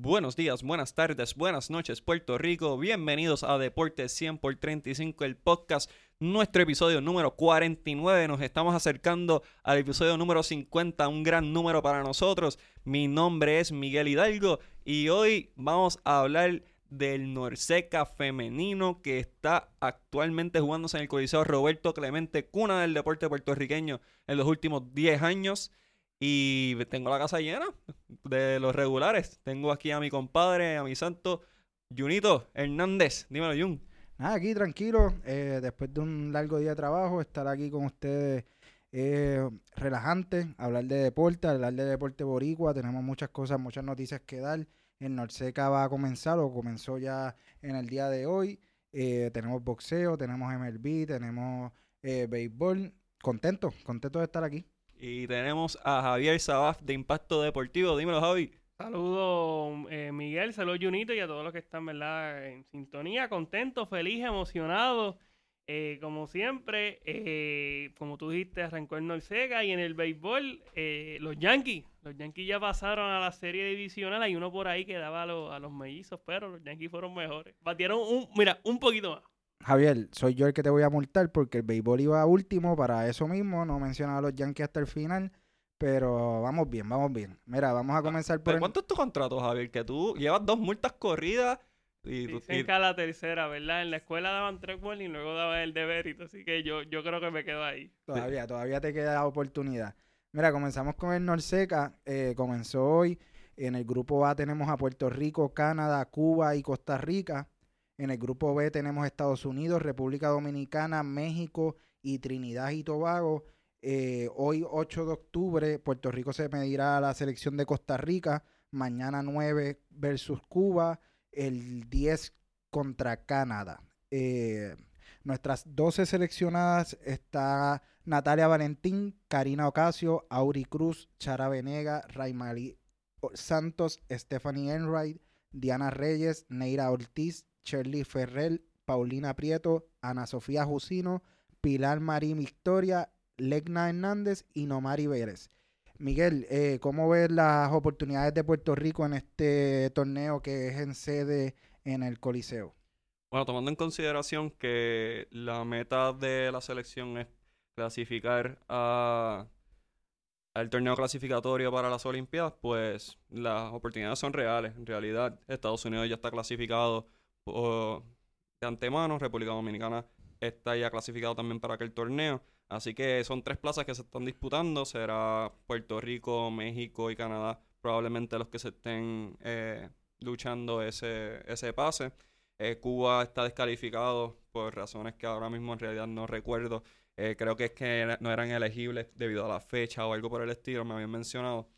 Buenos días, buenas tardes, buenas noches, Puerto Rico. Bienvenidos a Deportes 100 por 35, el podcast. Nuestro episodio número 49. Nos estamos acercando al episodio número 50, un gran número para nosotros. Mi nombre es Miguel Hidalgo y hoy vamos a hablar del Norseca femenino que está actualmente jugándose en el Coliseo Roberto Clemente, cuna del deporte puertorriqueño en los últimos 10 años. Y tengo la casa llena de los regulares. Tengo aquí a mi compadre, a mi santo, Junito Hernández. Dímelo, Jun. Nada, aquí tranquilo. eh, después de un largo día de trabajo, estar aquí con ustedes eh, relajante, hablar de deporte, hablar de deporte boricua. Tenemos muchas cosas, muchas noticias que dar. El Norseca va a comenzar o comenzó ya en el día de hoy. Eh, tenemos boxeo, tenemos MLB, tenemos eh, béisbol. Contento, contento de estar aquí. Y tenemos a Javier Sabaf de Impacto Deportivo. Dímelo, Javi. Saludos eh, Miguel, saludos Junito y a todos los que están ¿verdad? en sintonía, contentos, felices, emocionados. Eh, como siempre, eh, como tú dijiste, arrancó el Norseca y en el béisbol, eh, los Yankees. Los Yankees ya pasaron a la serie divisional. Hay uno por ahí que daba a, a los mellizos, pero los Yankees fueron mejores. Batieron un, mira, un poquito más. Javier, soy yo el que te voy a multar porque el béisbol iba último para eso mismo. No mencionaba a los Yankees hasta el final. Pero vamos bien, vamos bien. Mira, vamos a comenzar por ¿Pero el- ¿Cuánto es tu contrato, Javier? Que tú llevas dos multas corridas y, tú- Dicen y- que a la tercera, ¿verdad? En la escuela daban tres buenos y luego daban el de mérito. Así que yo, yo creo que me quedo ahí. Todavía, todavía te queda oportunidad. Mira, comenzamos con el Norseca. eh, comenzó hoy. En el grupo A tenemos a Puerto Rico, Canadá, Cuba y Costa Rica. En el grupo B tenemos Estados Unidos, República Dominicana, México y Trinidad y Tobago. Eh, hoy, 8 de octubre, Puerto Rico se medirá a la selección de Costa Rica. Mañana 9 versus Cuba. El 10 contra Canadá. Eh, nuestras 12 seleccionadas está Natalia Valentín, Karina Ocasio, Auri Cruz, Chara Venega, Raimali Santos, Stephanie Enright, Diana Reyes, Neira Ortiz, Shirley Ferrell, Paulina Prieto, Ana Sofía Jusino, Pilar Marí Victoria, Legna Hernández y Nomari Vélez. Miguel, eh, ¿cómo ves las oportunidades de Puerto Rico en este torneo que es en sede en el Coliseo? Bueno, tomando en consideración que la meta de la selección es clasificar a, al torneo clasificatorio para las Olimpiadas, pues las oportunidades son reales. En realidad, Estados Unidos ya está clasificado de antemano, República Dominicana está ya clasificado también para aquel torneo. Así que son tres plazas que se están disputando. Será Puerto Rico, México y Canadá probablemente los que se estén eh, luchando ese, ese pase. Eh, Cuba está descalificado por razones que ahora mismo en realidad no recuerdo. Eh, creo que es que no eran elegibles debido a la fecha o algo por el estilo, me habían mencionado.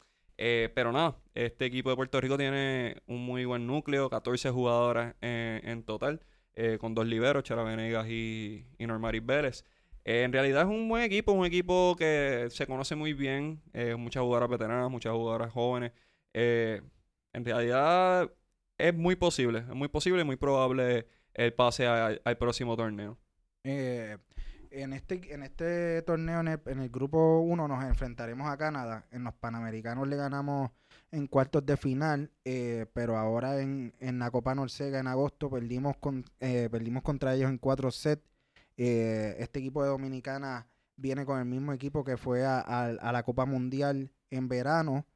Eh, pero nada, este equipo de Puerto Rico tiene un muy buen núcleo, 14 jugadoras en, en total, eh, con dos liberos, Chara Venegas y, y Normaris Vélez. Eh, en realidad es un buen equipo, un equipo que se conoce muy bien, eh, muchas jugadoras veteranas, muchas jugadoras jóvenes. Eh, en realidad es muy posible, es muy posible y muy probable el pase al próximo torneo. Eh, en este, en este torneo, en el, grupo 1, nos enfrentaremos a Canadá. En los Panamericanos le ganamos en cuartos de final, eh, pero ahora en, en la Copa Norsega en agosto perdimos, con, eh, perdimos contra ellos en cuatro sets. Eh, este equipo de Dominicana viene con el mismo equipo que fue a, a- la Copa Mundial en verano.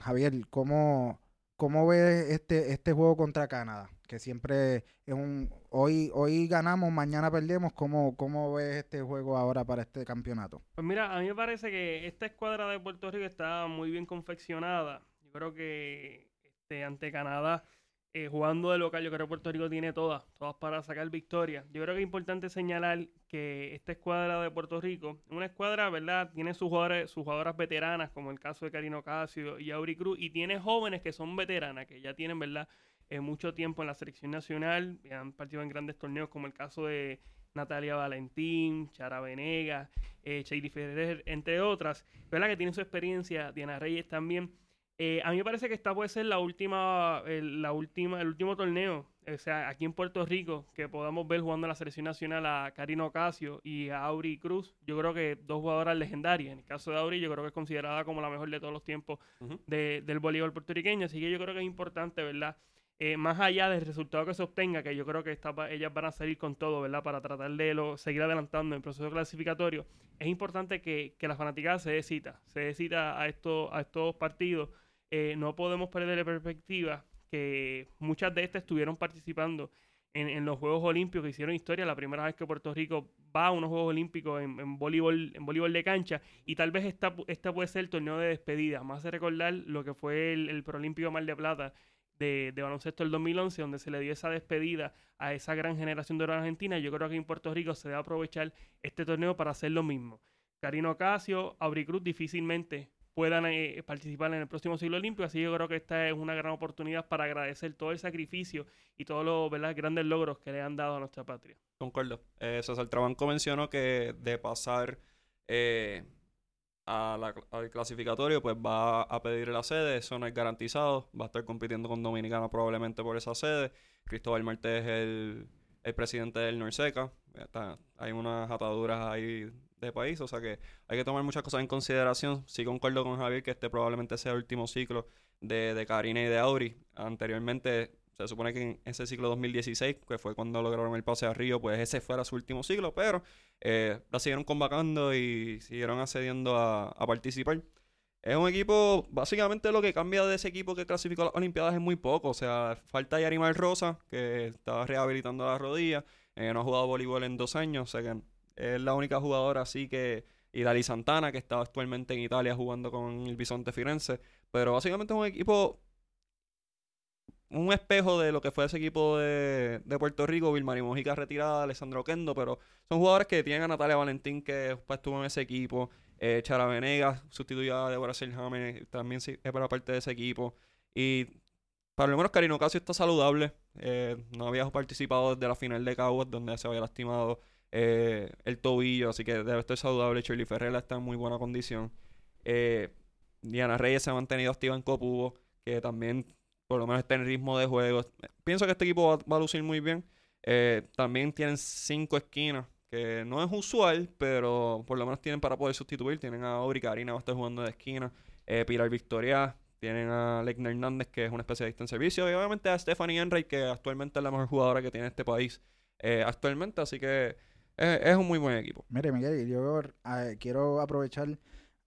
Javier, ¿cómo, ¿Cómo ves este, este juego contra Canadá? Que siempre es un... Hoy, hoy ganamos, mañana perdemos. ¿Cómo, ¿Cómo ves este juego ahora para este campeonato? Pues mira, a mí me parece que esta escuadra de Puerto Rico está muy bien confeccionada. Yo creo que este, ante Canadá, eh, jugando de local, yo creo que Puerto Rico tiene todas, todas para sacar victoria. Yo creo que es importante señalar que esta escuadra de Puerto Rico, una escuadra, ¿verdad? Tiene sus, jugadores, sus jugadoras veteranas, como el caso de Karino Casio y Auri Cruz, y tiene jóvenes que son veteranas, que ya tienen, ¿verdad? Eh, mucho tiempo en la selección nacional, han partido en grandes torneos, como el caso de Natalia Valentín, Chara Venegas, eh, Shady Ferrer, entre otras, ¿verdad? Que tienen su experiencia, Diana Reyes también. Eh, a mí me parece que esta puede ser la última, el, la última, el último torneo o sea, aquí en Puerto Rico, que podamos ver jugando en la selección nacional a Karino Ocasio y a Auri Cruz, yo creo que dos jugadoras legendarias. En el caso de Auri, yo creo que es considerada como la mejor de todos los tiempos de- del voleibol puertorriqueño. Así que yo creo que es importante, ¿verdad? Eh, más allá del resultado que se obtenga, que yo creo que ellas van a salir con todo, ¿verdad? Para tratar de seguir adelantando en el proceso clasificatorio. Es importante que, que la fanaticada se dé cita, se dé cita a, estos a estos partidos. Eh, no podemos perder de perspectiva que muchas de estas estuvieron participando en, los Juegos Olímpicos que hicieron historia, la primera vez que Puerto Rico va a unos Juegos Olímpicos en, en voleibol, en voleibol de cancha, y tal vez esta, pu- esta puede ser el torneo de despedida. Más de recordar lo que fue el, el Proolímpico Mar de Plata de, baloncesto del 2011, donde se le dio esa despedida a esa gran generación de oro argentina. Yo creo que en Puerto Rico se debe aprovechar este torneo para hacer lo mismo. Karino Ocasio, Abricruz difícilmente puedan eh, participar en el próximo siglo olímpico, así yo creo que esta es una gran oportunidad para agradecer todo el sacrificio y todos los grandes logros que le han dado a nuestra patria. Concuerdo. Eh, César Trabanco mencionó que de pasar eh, a la- al clasificatorio, pues va a pedir la sede. Eso no es garantizado. Va a estar compitiendo con Dominicana probablemente por esa sede. Cristóbal Martés es el, el presidente del Norseca. Está- hay unas ataduras ahí de país, o sea que hay que tomar muchas cosas en consideración. Sí concuerdo con Javier que este probablemente sea el último ciclo de, de Karina y de Auri. Anteriormente se supone que en ese ciclo 2016, que fue cuando lograron el pase a Río, pues ese fuera su último ciclo, pero eh, la siguieron convocando y siguieron accediendo a, participar. Es un equipo, básicamente lo que cambia de ese equipo que clasificó a las Olimpiadas es muy poco. O sea, falta Yarimar Rosa, que estaba rehabilitando la rodilla, eh, no ha jugado voleibol en dos años, o sea que es la única jugadora así que... Y Santana, que está actualmente en Italia jugando con el Bisonte Firenze. Pero básicamente es un equipo un espejo de lo que fue ese equipo de, de Puerto Rico, Vilmari Mojica retirada, Alessandro Kendo, pero son jugadores que tienen a Natalia Valentín que estuvo en ese equipo, eh, Chara Venegas sustituyó a Deborah Selhammer, también para parte de ese equipo, y para lo menos Karino Casio está saludable, eh, no había participado desde la final de Caguas donde se había lastimado eh, el tobillo, así que debe estar saludable, Shirley Ferrera está en muy buena condición, Diana Reyes se ha mantenido activa en Copubo, que también por lo menos está en ritmo de juego. Pienso que este equipo va, va a lucir muy bien. Eh, también tienen cinco esquinas, que no es usual, pero por lo menos tienen para poder sustituir. Tienen a Auri Karina, va a estar jugando de esquina. Eh, Pilar Victoria, tienen a Leckner Hernández, que es una especialista en servicio. Y obviamente a Stephanie Henry, que actualmente es la mejor jugadora que tiene este país eh, actualmente. Así que es, es un muy buen equipo. Mire, Miguel, yo eh, quiero aprovechar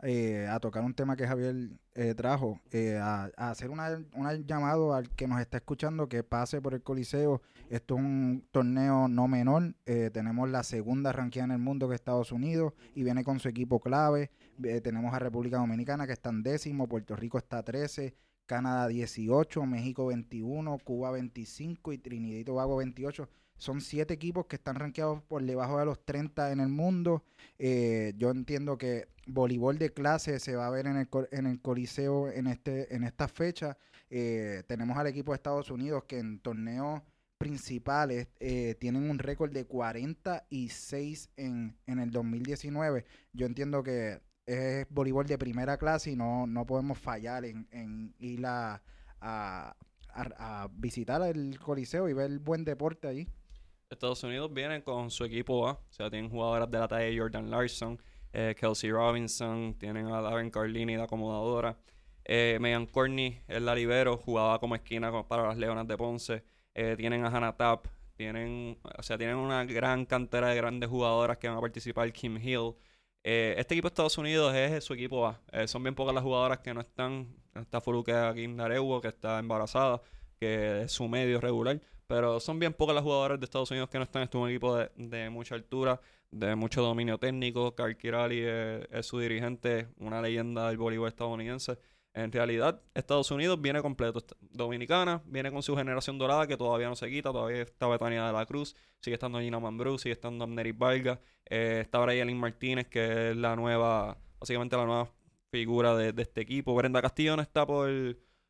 eh, a tocar un tema que Javier eh, trajo, eh, a, hacer una, una llamado al que nos está escuchando que pase por el Coliseo. Esto es un torneo no menor. eh, tenemos la segunda ranqueada en el mundo que es Estados Unidos y viene con su equipo clave. Eh, tenemos a República Dominicana que está en décimo, Puerto Rico está 13, Canadá 18, México 21, Cuba 25 y Trinidad y Tobago 28. Son siete equipos que están rankeados por debajo de los 30 en el mundo. Eh, yo entiendo que voleibol de clase se va a ver en el, en el Coliseo en, este, en esta fecha. Eh, tenemos al equipo de Estados Unidos que en torneos principales eh, tienen un récord de 46 en, en el 2019. Yo entiendo que es voleibol de primera clase y no, no podemos fallar en, en ir a, a- a- visitar el Coliseo y ver buen deporte allí. Estados Unidos viene con su equipo A, o sea, tienen jugadoras de la talla de Jordan Larson, eh, Kelsey Robinson, tienen a Darren Carlini de acomodadora, eh, Megan Corney, el la libero, jugaba como esquina para las Leonas de Ponce, eh, tienen a Hannah Tapp, tienen, o sea, tienen una gran cantera de grandes jugadoras que van a participar, Kim Hill. Eh, este equipo de Estados Unidos es su equipo A. Son bien pocas las jugadoras que no están. Está Furuke Kim Darewo, que está embarazada, que es su medio regular. Pero son bien pocas las jugadoras de Estados Unidos que no están. Es un equipo de, de mucha altura, de mucho dominio técnico. Carl Kirali es, es su dirigente, una leyenda del voleibol estadounidense. En realidad, Estados Unidos viene completo. Dominicana viene con su generación dorada que todavía no se quita. Todavía está Betania de la Cruz, sigue estando Gina Mambrú, sigue estando Amneris Vargas. eh, está Brayelin Martínez, que es la nueva, básicamente la nueva figura de, de este equipo. Brenda Castillo no está por,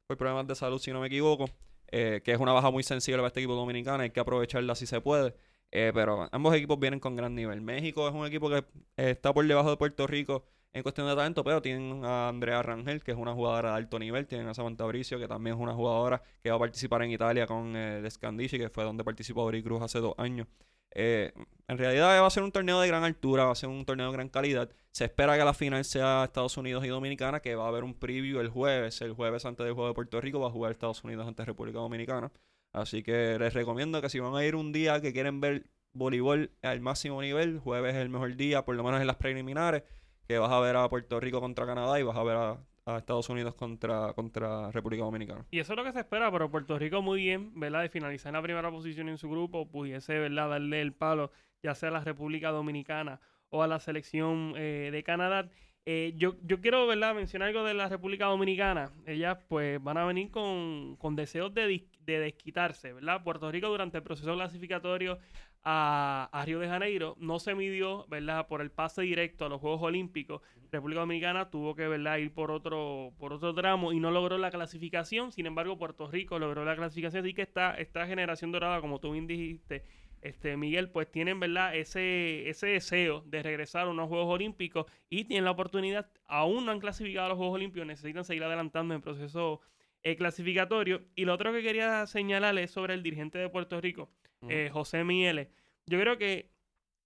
por problemas de salud, si no me equivoco eh, que es una baja muy sensible para este equipo dominicano, hay que aprovecharla si se puede. Eh, pero ambos equipos vienen con gran nivel. México es un equipo que eh, está por debajo de Puerto Rico en cuestión de talento, pero tienen a Andrea Rangel, que es una jugadora de alto nivel, tienen a Samantha Bricio, que también es una jugadora que va a participar en Italia con el Scandici, que fue donde participó Ori Cruz hace dos años. Eh, en realidad va a ser un torneo de gran altura, va a ser un torneo de gran calidad. Se espera que la final sea Estados Unidos y Dominicana, que va a haber un preview el jueves. El jueves antes del juego de Puerto Rico va a jugar Estados Unidos ante República Dominicana. Así que les recomiendo que si van a ir un día que quieren ver voleibol al máximo nivel, jueves es el mejor día, por lo menos en las preliminares, que vas a ver a Puerto Rico contra Canadá y vas a ver a, Estados Unidos contra, contra República Dominicana. Y eso es lo que se espera, pero Puerto Rico muy bien, ¿verdad? De finalizar en la primera posición en su grupo, pudiese, ¿verdad? Darle el palo, ya sea a la República Dominicana o a la selección eh, de Canadá. Eh, yo, yo quiero, ¿verdad? Mencionar algo de la República Dominicana. Ellas, pues, van a venir con, con deseos de, de desquitarse, ¿verdad? Puerto Rico durante el proceso clasificatorio a, Río de Janeiro, no se midió, ¿verdad? Por el pase directo a los Juegos Olímpicos. República Dominicana tuvo que, ¿verdad? Ir por otro, por otro tramo y no logró la clasificación. Sin embargo, Puerto Rico logró la clasificación. Así que esta, esta generación dorada, como tú bien dijiste, este, Miguel, pues tienen, ¿verdad? Ese, ese deseo de regresar a unos Juegos Olímpicos y tienen la oportunidad, aún no han clasificado a los Juegos Olímpicos, necesitan seguir adelantando en el proceso eh, clasificatorio. Y lo otro que quería señalar es sobre el dirigente de Puerto Rico, eh, José Mieles. Yo creo que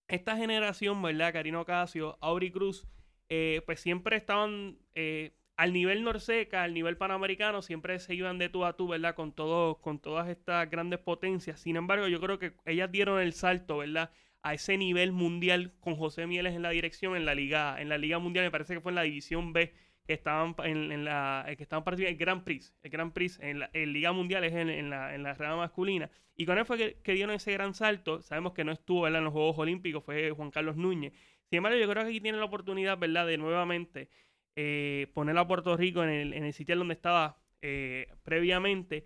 esta generación, ¿verdad? Karino Casio, Auri Cruz, eh, pues siempre estaban eh, al nivel Norseca, al nivel panamericano, siempre se iban de tú a tú, ¿verdad? Con, todo, con todas estas grandes potencias. Sin embargo, yo creo que ellas dieron el salto, ¿verdad? A ese nivel mundial con José Mieles en la dirección en la liga, en la liga mundial, me parece que fue en la división B estaban en, la que estaban participando el Grand Prix el Grand Prix en la Liga Mundial es en, la, en la rama masculina. Y con él fue que, dieron ese gran salto. Sabemos que no estuvo en los Juegos Olímpicos fue Juan Carlos Núñez. Sin embargo yo creo que aquí tiene la oportunidad verdad de nuevamente eh, poner a Puerto Rico en el, en el sitio donde estaba eh, previamente.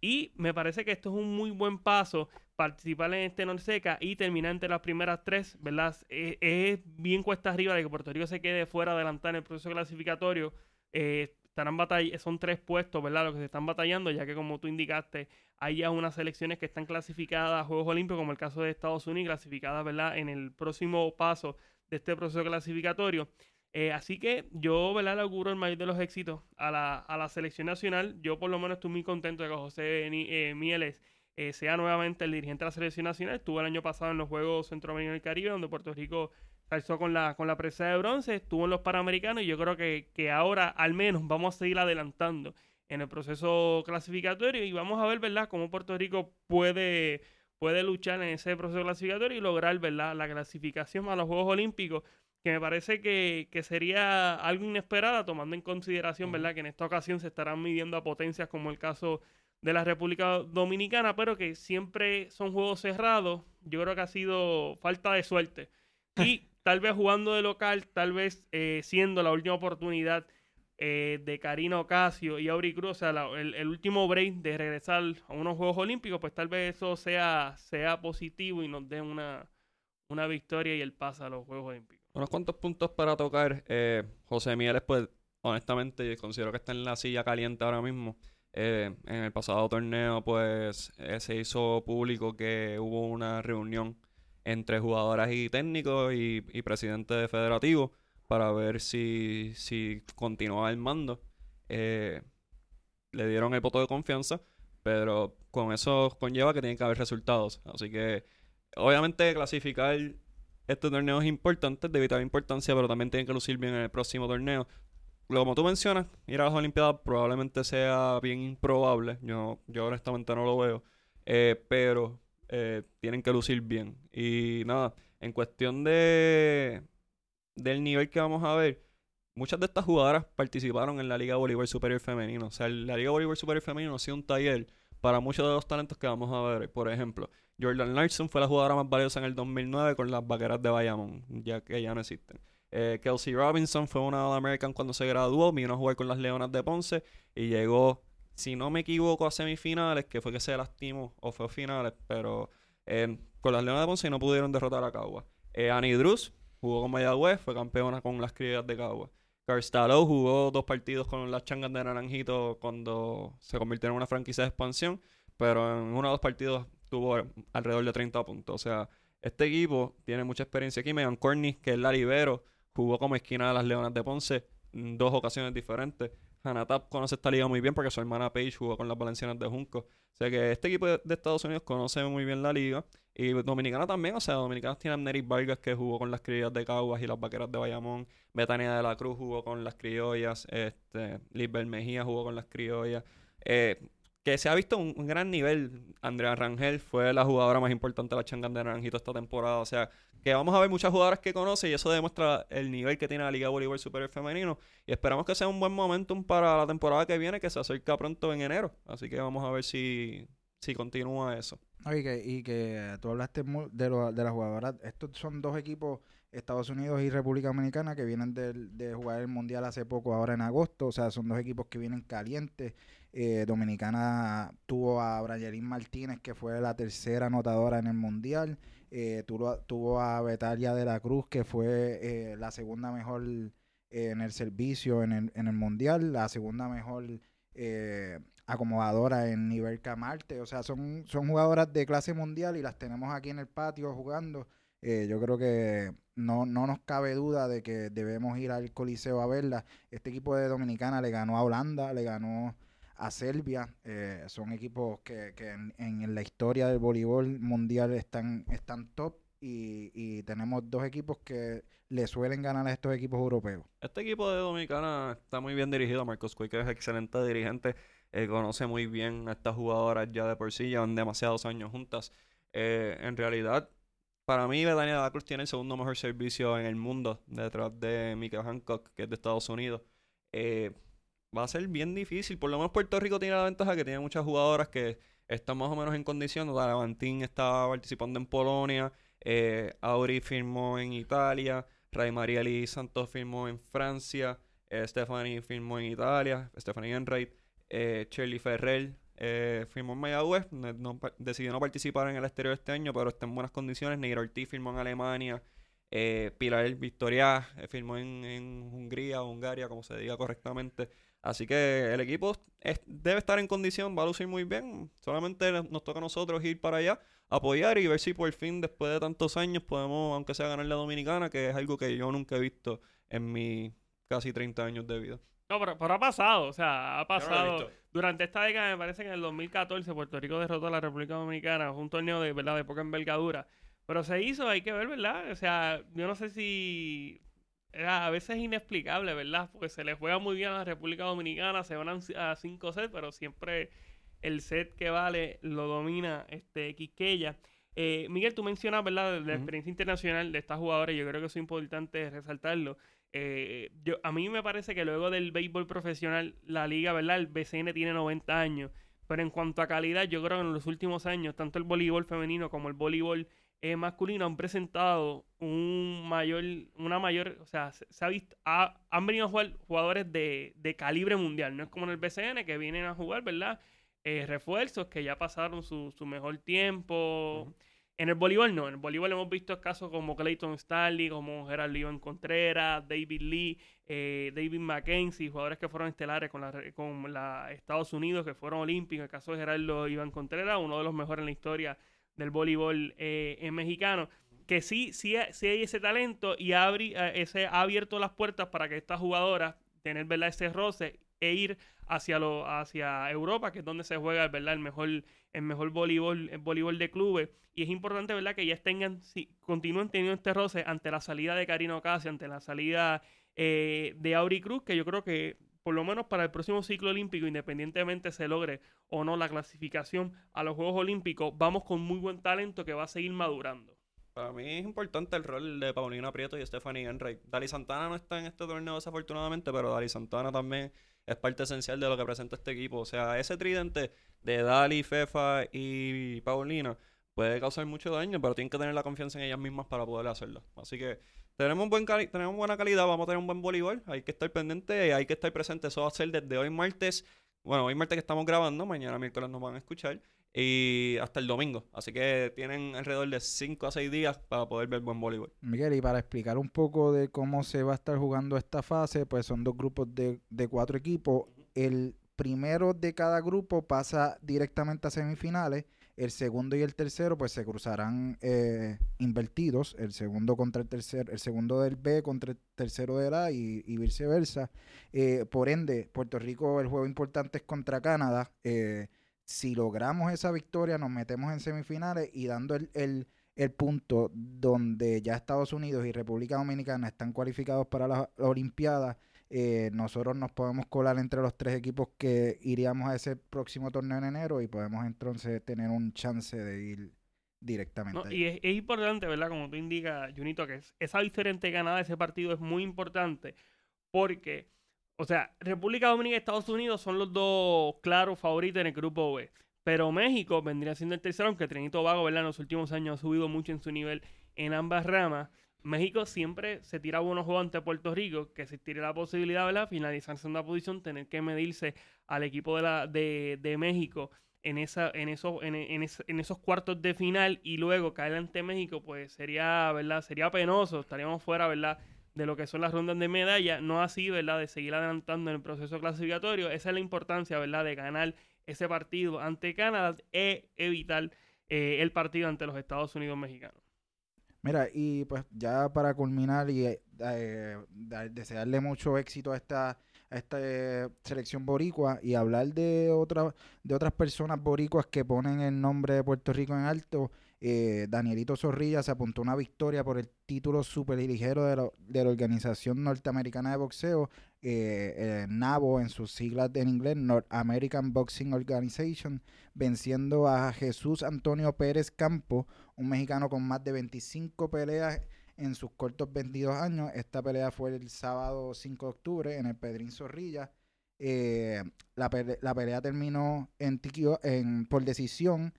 Y me parece que esto es un muy buen paso participar en este Norseca y terminar entre las primeras tres, ¿verdad? Es, bien cuesta arriba de que Puerto Rico se quede fuera adelantar en el proceso clasificatorio. Eh, estarán son tres puestos, ¿verdad? Los que se están batallando, ya que como tú indicaste, hay ya unas selecciones que están clasificadas a Juegos Olímpicos, como el caso de Estados Unidos, clasificadas, ¿verdad? En el próximo paso de este proceso clasificatorio. Eh, así que yo, ¿verdad? Le auguro el mayor de los éxitos a la, a la selección nacional. Yo por lo menos estoy muy contento de que José eh, Mieles eh, sea nuevamente el dirigente de la selección nacional. Estuvo el año pasado en los Juegos Centroamericanos y Caribe, donde Puerto Rico alzó con la, con la presa de bronce, estuvo en los Panamericanos y yo creo que, que ahora al menos vamos a seguir adelantando en el proceso clasificatorio y vamos a ver, ¿verdad?, cómo Puerto Rico puede, puede luchar en ese proceso clasificatorio y lograr, ¿verdad?, la clasificación a los Juegos Olímpicos, que me parece que, que sería algo inesperado tomando en consideración, ¿verdad?, que en esta ocasión se estarán midiendo a potencias como el caso de la República Dominicana, pero que siempre son juegos cerrados. Yo creo que ha sido falta de suerte. Y tal vez jugando de local, tal vez eh, siendo la última oportunidad eh, de Karina Ocasio y Auri Cruz, o sea, el, último break de regresar a unos Juegos Olímpicos, pues tal vez eso sea, sea positivo y nos dé una, una victoria y el pase a los Juegos Olímpicos. Unos cuantos puntos para tocar. Eh, José Miguel, pues, honestamente, considero que está en la silla caliente ahora mismo. Eh, en el pasado torneo, pues eh, se hizo público que hubo una reunión entre jugadoras y técnicos y, y presidente federativo para ver si, si continuaba el mando. Eh, le dieron el voto de confianza, pero con eso conlleva que tienen que haber resultados. Así que, obviamente, clasificar este torneo es importante, de vital importancia, pero también tienen que lucir bien en el próximo torneo como tú mencionas, ir a las Olimpiadas probablemente sea bien improbable. Yo, yo honestamente no lo veo. Eh, pero eh, tienen que lucir bien. Y nada, en cuestión de del nivel que vamos a ver, muchas de estas jugadoras participaron en la Liga Bolívar Superior Femenino. O sea, la Liga Bolívar Superior Femenino ha sido un taller para muchos de los talentos que vamos a ver. Por ejemplo, Jordan Larson fue la jugadora más valiosa en el 2009 con las vaqueras de Bayamón, ya que ya no existen. Eh, Kelsey Robinson fue una All-American cuando se graduó, vino a jugar con las Leonas de Ponce y llegó, si no me equivoco, a semifinales, que fue que se lastimó, o fue a finales, pero eh, con las Leonas de Ponce no pudieron derrotar a Cagua. Eh, Annie Drews jugó con Mayagüez, fue campeona con las crías de Cagua. Carstalo jugó dos partidos con las changas de Naranjito cuando se convirtió en una franquicia de expansión, pero en uno o dos partidos tuvo alrededor de 30 puntos. O sea, este equipo tiene mucha experiencia aquí. Megan Corney, que es la jugó como esquina de las Leonas de Ponce en dos ocasiones diferentes. Hanatap conoce esta liga muy bien porque su hermana Paige jugó con las Valencianas de Junco. O sea que este equipo de, Estados Unidos conoce muy bien la liga. Y Dominicana también, o sea, Dominicanos tiene a Neris Vargas que jugó con las criollas de Caguas y las vaqueras de Bayamón. Betania de la Cruz jugó con las criollas. Este, Lisbel Mejía jugó con las criollas. Eh, que se ha visto un, gran nivel. Andrea Rangel fue la jugadora más importante de la Changan de Naranjito esta temporada. O sea, que vamos a ver muchas jugadoras que conoce y eso demuestra el nivel que tiene la Liga Voleibol Superior Femenino. Y esperamos que sea un buen momentum para la temporada que viene, que se acerca pronto en enero. Así que vamos a ver si, si continúa eso. Y que, y que tú hablaste de, de las jugadoras. Estos son dos equipos, Estados Unidos y República Dominicana, que vienen del- de, jugar el Mundial hace poco, ahora en agosto. O sea, son dos equipos que vienen calientes. Eh, Dominicana tuvo a Brayelín Martínez, que fue la tercera anotadora en el Mundial. Eh, tuvo, a- Betalia de la Cruz, que fue eh, la segunda mejor eh, en el servicio en el, en el Mundial, la segunda mejor acomodadora en nivel Camarte. O sea, son, son jugadoras de clase mundial y las tenemos aquí en el patio jugando. Yo creo que no, no nos cabe duda de que debemos ir al Coliseo a verlas. Este equipo de Dominicana le ganó a Holanda, le ganó a Serbia. Eh, son equipos que, que en, en la historia del voleibol mundial están, están top y, y tenemos dos equipos que le suelen ganar a estos equipos europeos. Este equipo de Dominicana está muy bien dirigido. Marcos que es excelente dirigente, eh, conoce muy bien a estas jugadoras ya de por sí, llevan demasiados años juntas. Eh, en realidad, para mí, Betania de la Cruz tiene el segundo mejor servicio en el mundo, detrás de Mika Hancock, que es de Estados Unidos. Va a ser bien difícil. Por lo menos Puerto Rico tiene la ventaja que tiene muchas jugadoras que están más o menos en condición. Dalavantín está participando en Polonia. Eh, Auri firmó en Italia. Ray Marieli Santos firmó en Francia. eh, Stephanie firmó en Italia. Stephanie Enright. Eh, Shirley Ferrer eh, firmó en Mayagüez. No, decidió no participar en el exterior este año, pero está en buenas condiciones. Neira Ortiz firmó en Alemania. Eh, Pilar Victoria eh, firmó en, en Hungría Hungaria, como se diga correctamente. Así que el equipo es- debe estar en condición, va a lucir muy bien. Solamente nos toca a nosotros ir para allá, apoyar y ver si por fin, después de tantos años, podemos, aunque sea ganar la Dominicana, que es algo que yo nunca he visto en mis casi 30 años de vida. No, pero, pero ha pasado, o sea, ha pasado. Durante esta década, me parece que en el 2014 Puerto Rico derrotó a la República Dominicana, un torneo de verdad de poca envergadura. Pero se hizo, hay que ver, ¿verdad? O sea, yo no sé si a veces es inexplicable, ¿verdad? Porque se le juega muy bien a la República Dominicana, se van a 5 sets, pero siempre el set que vale lo domina este Quisqueya. Eh, Miguel, tú mencionas, ¿verdad? de La experiencia internacional de estas jugadoras, yo creo que eso es importante resaltarlo. Eh, yo, a mí me parece que luego del béisbol profesional, la liga, ¿verdad? El BCN tiene 90 años. Pero en cuanto a calidad, yo creo que en los últimos años, tanto el voleibol femenino como el voleibol eh, masculino han presentado un mayor, una mayor, o sea, se, se ha visto, ha- han venido a jugar jugadores de, de calibre mundial. No es como en el BCN que vienen a jugar, ¿verdad? Eh, refuerzos que ya pasaron su, su mejor tiempo. En el voleibol no, en el voleibol hemos visto casos como Clayton Stanley, como Gerardo Iván Contreras, David Lee, eh, David Mackenzie, jugadores que fueron estelares con la, con la Estados Unidos, que fueron olímpicos. El caso de Gerardo Iván Contreras, uno de los mejores en la historia del voleibol eh, en mexicano. Que sí, sí, sí hay ese talento y abri- eh, ese ha abierto las puertas para que estas jugadoras tener ¿verdad? ese roce e ir hacia lo, hacia Europa, que es donde se juega ¿verdad? el mejor, el mejor voleibol, el voleibol de clubes. Y es importante, ¿verdad?, que ellas tengan, si, continúen teniendo este roce ante la salida de Karina Ocasio, ante la salida eh, de Auri Cruz, que yo creo que por lo menos para el próximo ciclo olímpico, independientemente se logre o no la clasificación a los Juegos Olímpicos, vamos con muy buen talento que va a seguir madurando. Para mí es importante el rol de Paulina Prieto y Stephanie Enright. Dali Santana no está en este torneo desafortunadamente, pero Dali Santana también es parte esencial de lo que presenta este equipo. O sea, ese tridente de Dali, Fefa y Paulina puede causar mucho daño, pero tienen que tener la confianza en ellas mismas para poder hacerlo. Así que tenemos, buen cali- tenemos buena calidad, vamos a tener un buen voleibol, hay que estar pendiente, hay que estar presente. Eso va a ser desde hoy martes, bueno, hoy martes que estamos grabando, mañana miércoles nos van a escuchar y hasta el domingo. Así que tienen alrededor de 5 a 6 días para poder ver buen voleibol. Miguel, y para explicar un poco de cómo se va a estar jugando esta fase, pues son dos grupos de, de cuatro equipos. El primero de cada grupo pasa directamente a semifinales. El segundo y el tercero pues se cruzarán eh, invertidos, el segundo contra el tercer, el segundo del B contra el tercero del A y, y viceversa. Eh, por ende, Puerto Rico el juego importante es contra Canadá. Eh, si logramos esa victoria nos metemos en semifinales y dando el, el, el punto donde ya Estados Unidos y República Dominicana están cualificados para las Olimpiadas eh, nosotros nos podemos colar entre los tres equipos que iríamos a ese próximo torneo en enero y podemos entonces tener un chance de ir directamente. No, y es, es importante, ¿verdad? Como tú indicas, Junito, que es- esa victoria ante Canadá, ese partido es muy importante porque, o sea, República Dominicana y Estados Unidos son los dos claros favoritos en el grupo B. Pero México vendría siendo el tercero, aunque Trinito Vago, ¿verdad? En los últimos años ha subido mucho en su nivel en ambas ramas. México siempre se tira buenos juegos ante Puerto Rico, que existiría la posibilidad, ¿verdad? Finalizar en segunda posición, tener que medirse al equipo de, la, de, de México en, esa, en, esos, en, en es- en esos cuartos de final y luego caer ante México, pues sería, ¿verdad? Sería penoso, estaríamos fuera, ¿verdad? De lo que son las rondas de medalla, no así, ¿verdad? De seguir adelantando en el proceso clasificatorio. Esa es la importancia, ¿verdad? De ganar ese partido ante Canadá e evitar eh, el partido ante los Estados Unidos mexicanos. Mira, y pues ya para culminar y eh, eh, desearle mucho éxito a esta, esta eh, selección boricua y hablar de, otra, de otras personas boricuas que ponen el nombre de Puerto Rico en alto. eh, Danielito Zorrilla se apuntó una victoria por el título superligero de la, de la Organización Norteamericana de Boxeo, eh, eh, NABO en sus siglas en inglés, North American Boxing Organization, venciendo a Jesús Antonio Pérez Campo, un mexicano con más de 25 peleas en sus cortos 22 años. Esta pelea fue el sábado 5 de octubre en el Pedrín Zorrilla. Eh, la, pele- la pelea terminó en, TKO en por decisión.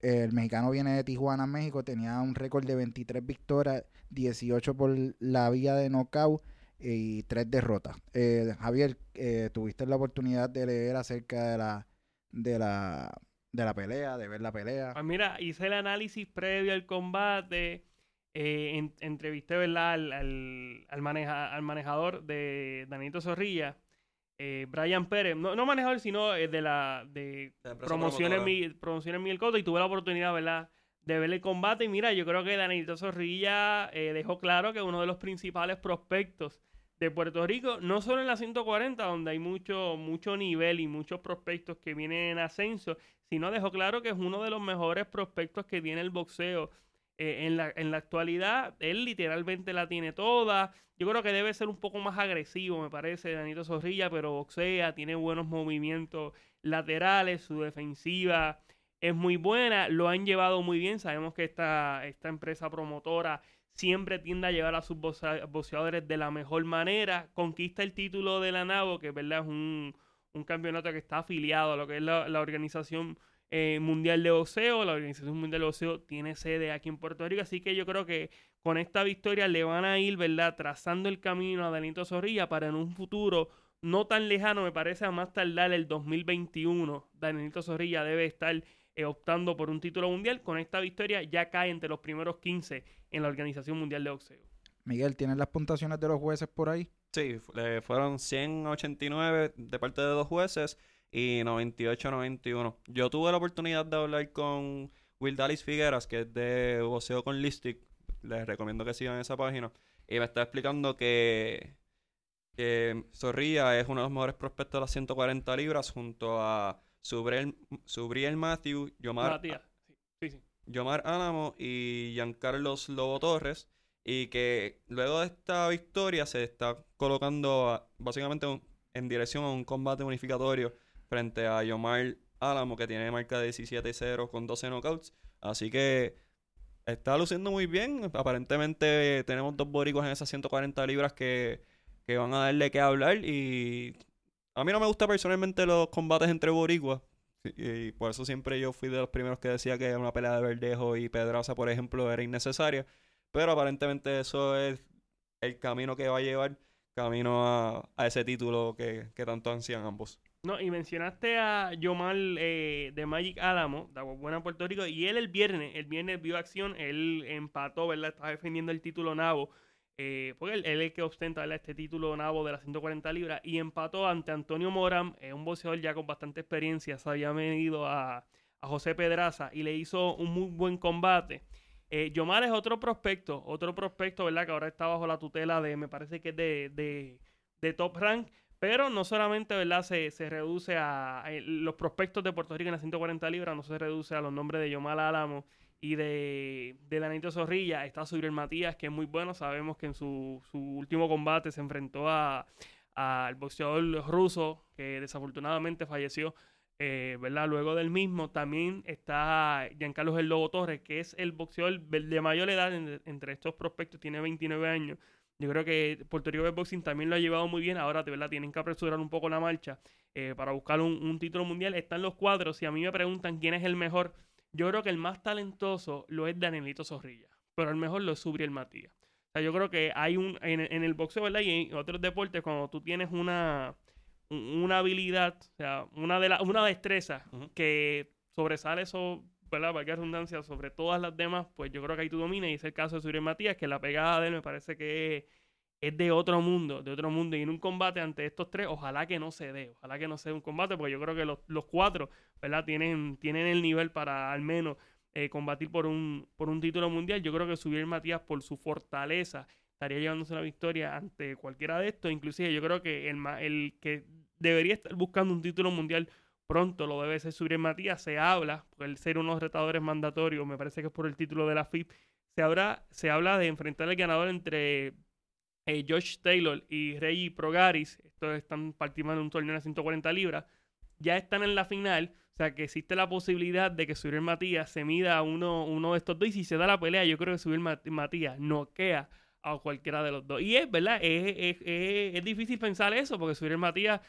El mexicano viene de Tijuana, México. Tenía un récord de 23 victorias, 18 por la vía de knockout eh, y 3 derrotas. Eh, Javier, eh, tuviste la oportunidad de leer acerca de la, de la de la pelea, de ver la pelea. Pues mira, hice el análisis previo al combate. eh, en- entrevisté ¿verdad? Al, al, al maneja- al manejador de Danito Zorrilla, eh, Brian Pérez. No, no manejador, sino eh, de la de la promociones, promotora. mi, promociones Miguel Cotto. Y tuve la oportunidad ¿verdad? de ver el combate. Y mira, yo creo que Danito Zorrilla eh, dejó claro que uno de los principales prospectos de Puerto Rico, no solo en la 140, donde hay mucho, mucho nivel y muchos prospectos que vienen en ascenso, sino dejó claro que es uno de los mejores prospectos que tiene el boxeo eh, en, la, en la actualidad. Él literalmente la tiene toda. Yo creo que debe ser un poco más agresivo, me parece, Danito Zorrilla, pero boxea, tiene buenos movimientos laterales, su defensiva es muy buena, lo han llevado muy bien. Sabemos que esta, esta empresa promotora siempre tiende a llevar a sus boxeadores de la mejor manera. Conquista el título de la NAVO, que verdad es un, un campeonato que está afiliado a lo que es la, la Organización eh, Mundial de Boxeo. La Organización Mundial de Boxeo tiene sede aquí en Puerto Rico, así que yo creo que con esta victoria le van a ir, ¿verdad? Trazando el camino a Danito Zorrilla para en un futuro no tan lejano, me parece a más tardar el 2021. Danito Zorrilla debe estar eh, optando por un título mundial. Con esta victoria ya cae entre los primeros 15 en la Organización Mundial de Boxeo. Miguel, ¿tienes las puntuaciones de los jueces por ahí? Sí, eh, fueron 189 de parte de dos jueces y 98-91. Yo tuve la oportunidad de hablar con Will Dallas Figueras, que es de Boxeo con Listic. Les recomiendo que sigan esa página. Y me está explicando que, que Zorrilla es uno de los mejores prospectos de las 140 libras junto a Subriel, Subriel Matthew, Yomar, Matías. Sí, sí. Yomar Álamo y Giancarlos Lobo Torres. Y que luego de esta victoria se está colocando a- básicamente un- en dirección a un combate unificatorio frente a Yomar Álamo, que tiene marca de 17-0 con 12 knockouts. Así que está luciendo muy bien. Aparentemente tenemos dos boricuas en esas 140 libras que, que van a darle que hablar. Y a mí no me gustan personalmente los combates entre boricuas. Y por eso siempre yo fui de los primeros que decía que una pelea de Verdejo y Pedraza, por ejemplo, era innecesaria. Pero aparentemente eso es el camino que va a llevar camino a, ese título que, que tanto ansían ambos. No, y mencionaste a Yomar eh, de Magic Álamo, de Buena, Puerto Rico, y él el viernes, el viernes vio acción, él empató, ¿verdad? Estaba defendiendo el título Nabo eh, porque él, es el que ostenta este título nabo de las 140 libras y empató ante Antonio Moram, eh, un boxeador ya con bastante experiencia, se había medido a, José Pedraza y le hizo un muy buen combate. Eh, Yomar es otro prospecto, otro prospecto, ¿verdad? Que ahora está bajo la tutela de, me parece que es de, de, Top Rank, pero no solamente, ¿verdad? Se, se reduce a, a los prospectos de Puerto Rico en las 140 libras, no se reduce a los nombres de Yomar Álamo y de, de Danito Zorrilla. Está Subriel Matías, que es muy bueno. Sabemos que en su, su último combate se enfrentó a al boxeador ruso, que desafortunadamente falleció eh, ¿verdad? Luego del mismo también está Giancarlo El Lobo Torres, que es el boxeador de mayor edad en- entre estos prospectos, tiene 29 años. Yo creo que Puerto Rico Boxing también lo ha llevado muy bien. Ahora, de verdad, tienen que apresurar un poco la marcha eh, para buscar un, un título mundial. Están los cuadros. Si a mí me preguntan quién es el mejor, yo creo que el más talentoso lo es Danielito Zorrilla, pero el mejor lo es Subriel Matías. O sea, yo creo que hay un, en, en el boxeo, ¿verdad? Y en otros deportes, cuando tú tienes una, un- una habilidad, o sea, una, de la, una destreza que sobresale eso, ¿verdad? Valga redundancia, sobre todas las demás, pues yo creo que ahí tú dominas. Y es el caso de Suriel Matías, que la pegada de él me parece que es, es de otro mundo, de otro mundo. Y en un combate ante estos tres, ojalá que no se dé, ojalá que no sea un combate, porque yo creo que los, los cuatro, ¿verdad? Tienen, tienen el nivel para al menos eh, combatir por un, por un título mundial. Yo creo que Suriel Matías, por su fortaleza, estaría llevándose la victoria ante cualquiera de estos. Inclusive yo creo que el, el que debería estar buscando un título mundial pronto lo debe ser Suriel Matías. Se habla, por el ser unos retadores mandatorios, me parece que es por el título de la FIP, se habla, se habla de enfrentar al ganador entre eh, Josh Taylor y Rey Progaris. Estos están participando en un torneo de 140 libras. Ya están en la final. O sea que existe la posibilidad de que Suriel Matías se mida a uno, de estos dos. Y si se da la pelea, yo creo que Suriel Mat- Matías noquea a cualquiera de los dos. Y es verdad, es, es, es- es difícil pensar eso, porque Suriel Matías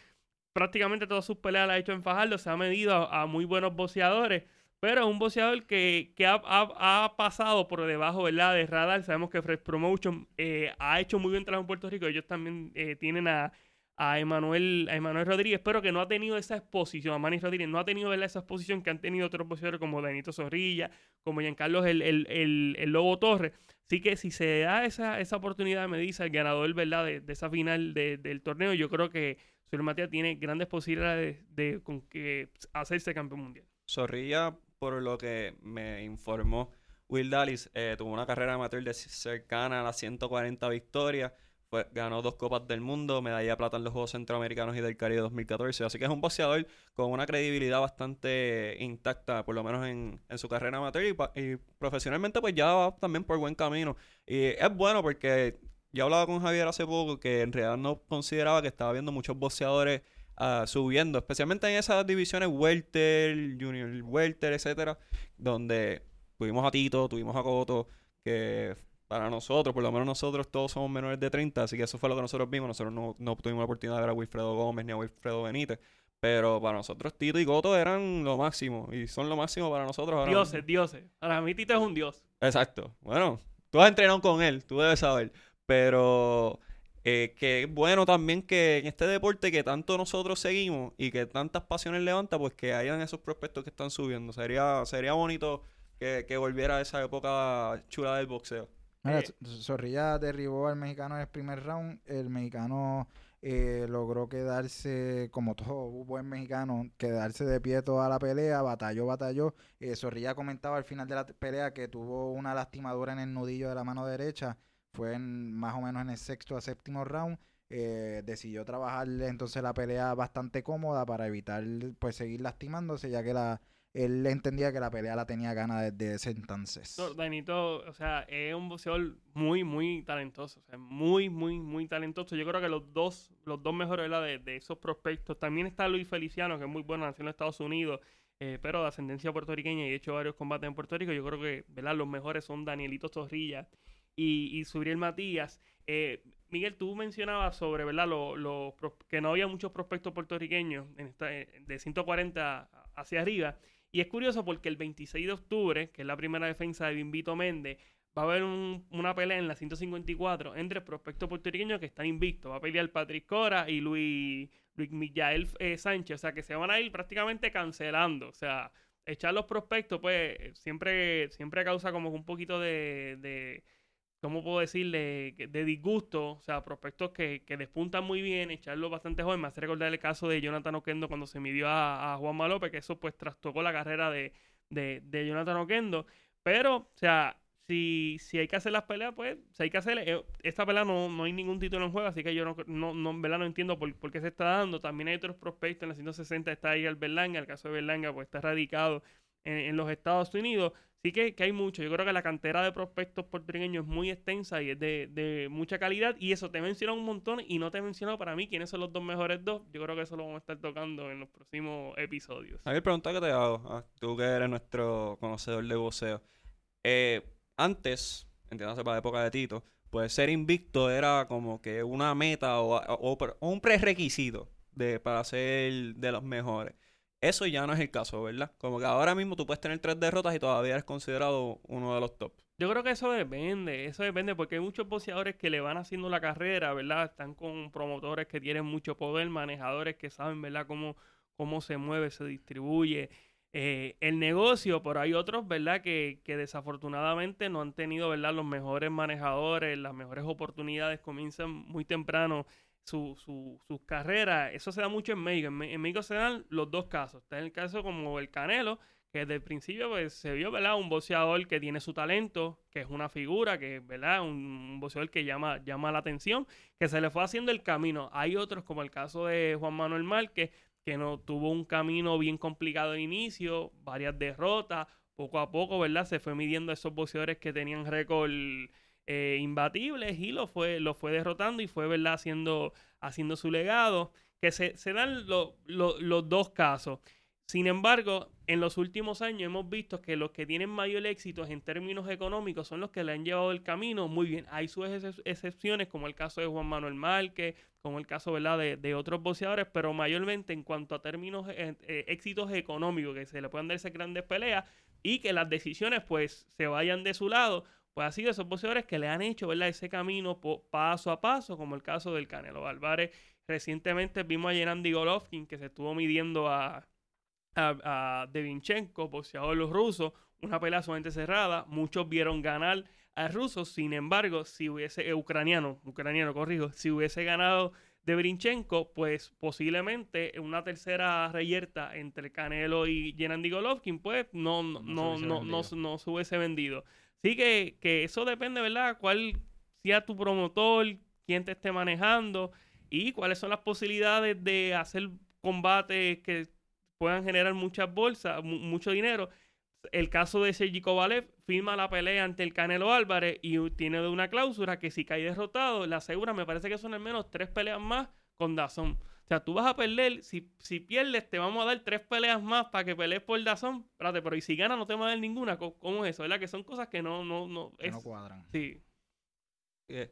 prácticamente todas sus peleas las ha hecho en Fajardo, se ha medido a, a muy buenos boxeadores, pero es un boxeador que, que ha, ha- ha pasado por debajo ¿verdad? de radar. Sabemos que Fresh Promotion eh, ha hecho muy buen trabajo en Puerto Rico, ellos también eh, tienen a, a Emanuel, a Emanuel Rodríguez, pero que no ha tenido esa exposición, a Manny Rodríguez no ha tenido ¿verdad? esa exposición que han tenido otros boxeadores como Danito Zorrilla, como Giancarlo el, el, el, el Lobo Torres. Así que si se da esa, esa oportunidad, me dice el ganador ¿verdad? De, de esa final de- del torneo, yo creo que Suriel Matías tiene grandes posibilidades de, de con que hacerse campeón mundial. Zorrilla, por lo que me informó Will Dallas, eh, tuvo una carrera amateur de cercana a las 140 victorias. Fue- ganó dos Copas del Mundo, medalla de plata en los Juegos Centroamericanos y del Caribe 2014. Así que es un boxeador con una credibilidad bastante intacta, por lo menos en, su carrera amateur. Y, y profesionalmente, pues ya va también por buen camino. Y es bueno porque yo hablaba con Javier hace poco que en realidad no consideraba que estaba viendo muchos boxeadores ah, subiendo, especialmente en esas divisiones welter, junior welter, etcétera, donde tuvimos a Tito, tuvimos a Coto, que para nosotros, por lo menos nosotros todos somos menores de 30, así que eso fue lo que nosotros vimos, nosotros no, no tuvimos la oportunidad de ver a Wilfredo Gómez ni a Wilfredo Benítez, pero para nosotros Tito y Coto eran lo máximo, y son lo máximo para nosotros ahora mismo. Dioses, dioses. Para mí Tito es un dios. Exacto. Bueno, tú has entrenado con él, tú debes saber. Pero eh, que es bueno también que en este deporte que tanto nosotros seguimos y que tantas pasiones levanta, pues que hayan esos prospectos que están subiendo. Sería, sería bonito que, que volviera a esa época chula del boxeo. Mira, Eh, Zorrilla derribó al mexicano en el primer round. El mexicano eh, logró quedarse, como todo buen mexicano, quedarse de pie toda la pelea, batalló, batalló. Eh, Zorrilla comentaba al final de la pelea que tuvo una lastimadura en el nudillo de la mano derecha. Fue en- más o menos en el sexto a séptimo round. Eh, decidió trabajar entonces la pelea bastante cómoda para evitar pues seguir lastimándose, ya que la, él entendía que la pelea la tenía gana desde ese entonces. No, Danito, o sea, es un boxeador muy, muy talentoso. O muy, muy, muy talentoso. Yo creo que los dos, los dos mejores. De, esos prospectos. También está Luis Feliciano, que es muy bueno, nació en Estados Unidos, eh, pero de ascendencia puertorriqueña y ha hecho varios combates en Puerto Rico. Yo creo que. Los mejores son Danielito Zorrilla y, y Subriel Matías. Eh, Miguel, tú mencionabas sobre, ¿verdad? Que no había muchos prospectos puertorriqueños en esta, eh, de 140 hacia arriba. Y es curioso porque el 26 de octubre, que es la primera defensa de Bimbito Méndez, va a haber un- una pelea en la 154 entre prospectos puertorriqueños que están invictos. Va a pelear Patrick Cora y Luis, Luis Millael eh, Sánchez. O sea, que se van a ir prácticamente cancelando. O sea, echar los prospectos, pues, siempre, siempre causa como un poquito de ¿cómo puedo decirle? De disgusto, o sea, prospectos que, que despuntan muy bien, echarlo bastante joven. Me hace recordar el caso de Jonathan Oquendo cuando se midió a, a Juan López, que eso pues trastocó la carrera de, de, Jonathan Oquendo. Pero, o sea, si, si hay que hacer las peleas, pues si hay que hacer. Eh, esta pelea no, no hay ningún título en juego, así que yo no, no, no, no entiendo por, por, qué se está dando. También hay otros prospectos. En la 160 está ahí el Berlanga. El caso de Berlanga, pues está radicado en, en los Estados Unidos. Sí que, que, hay mucho. Yo creo que la cantera de prospectos puertorriqueños es muy extensa y es de, de, mucha calidad. Y eso te menciona un montón y no te he mencionado para mí quiénes son los dos mejores dos. Yo creo que eso lo vamos a estar tocando en los próximos episodios. A ver, pregunta que te hago. Ah, tú que eres nuestro conocedor de voceo. Eh, antes, entiéndase para la época de Tito, pues ser invicto era como que una meta o, o, o un prerequisito de, para ser de los mejores. Eso ya no es el caso, ¿verdad? Como que ahora mismo tú puedes tener tres derrotas y todavía eres considerado uno de los top. Yo creo que eso depende, eso depende, porque hay muchos boxeadores que le van haciendo la carrera, ¿verdad? Están con promotores que tienen mucho poder, manejadores que saben, ¿verdad?, cómo, cómo se mueve, se distribuye eh, el negocio, pero hay otros, ¿verdad?, que, que, desafortunadamente no han tenido, ¿verdad?, los mejores manejadores, las mejores oportunidades, comienzan muy temprano su, su, sus carreras. Eso se da mucho en México. En, en, México se dan los dos casos. Está el caso como el Canelo, que desde el principio pues, se vio, ¿verdad? Un boxeador que tiene su talento, que es una figura, que ¿verdad? Un, un boxeador que llama, llama la atención, que se le fue haciendo el camino. Hay otros, como el caso de Juan Manuel Márquez, que no tuvo un camino bien complicado de inicio, varias derrotas, poco a poco, ¿verdad? Se fue midiendo a esos boxeadores que tenían récord eh, imbatibles y lo fue, lo fue derrotando y fue, ¿verdad? Haciendo, haciendo su legado. Que se, se dan lo, lo, los dos casos. Sin embargo, en los últimos años hemos visto que los que tienen mayor éxito en términos económicos son los que le han llevado el camino muy bien. Hay sus ex excepciones, como el caso de Juan Manuel Márquez, como el caso ¿verdad? De, de otros boxeadores, pero mayormente en cuanto a términos eh, eh, éxitos económicos, que se le puedan darse grandes peleas y que las decisiones pues se vayan de su lado, pues ha sido esos boxeadores que le han hecho ¿verdad? ese camino paso a paso, como el caso del Canelo Álvarez. Recientemente vimos a Yenandi Golovkin que se estuvo midiendo a a, a Devinchenko, boxeador los rusos, una pelea sumamente cerrada. Muchos vieron ganar al ruso, sin embargo, si hubiese, eh, ucraniano, ucraniano, corrijo, si hubiese ganado Devinchenko, pues posiblemente una tercera reyerta entre Canelo y Gennady Golovkin, pues no, no, no, no, no, no, se hubiese vendido. Así que, que eso depende, ¿verdad? Cuál sea tu promotor, quién te esté manejando y cuáles son las posibilidades de hacer combates que puedan generar muchas bolsas, mucho dinero. El caso de Sergi Kovalev firma la pelea ante el Canelo Álvarez y tiene una cláusula que si cae derrotado, la asegura, me parece que son al menos tres peleas más con Dazón. O sea, tú vas a perder, si, si pierdes, te vamos a dar tres peleas más para que pelees por Dazón. Espérate, pero y si ganas, no te vamos a dar ninguna. ¿Cómo, es eso? ¿Verdad? Que son cosas que no, no, no, es, no cuadran. Sí. Yeah.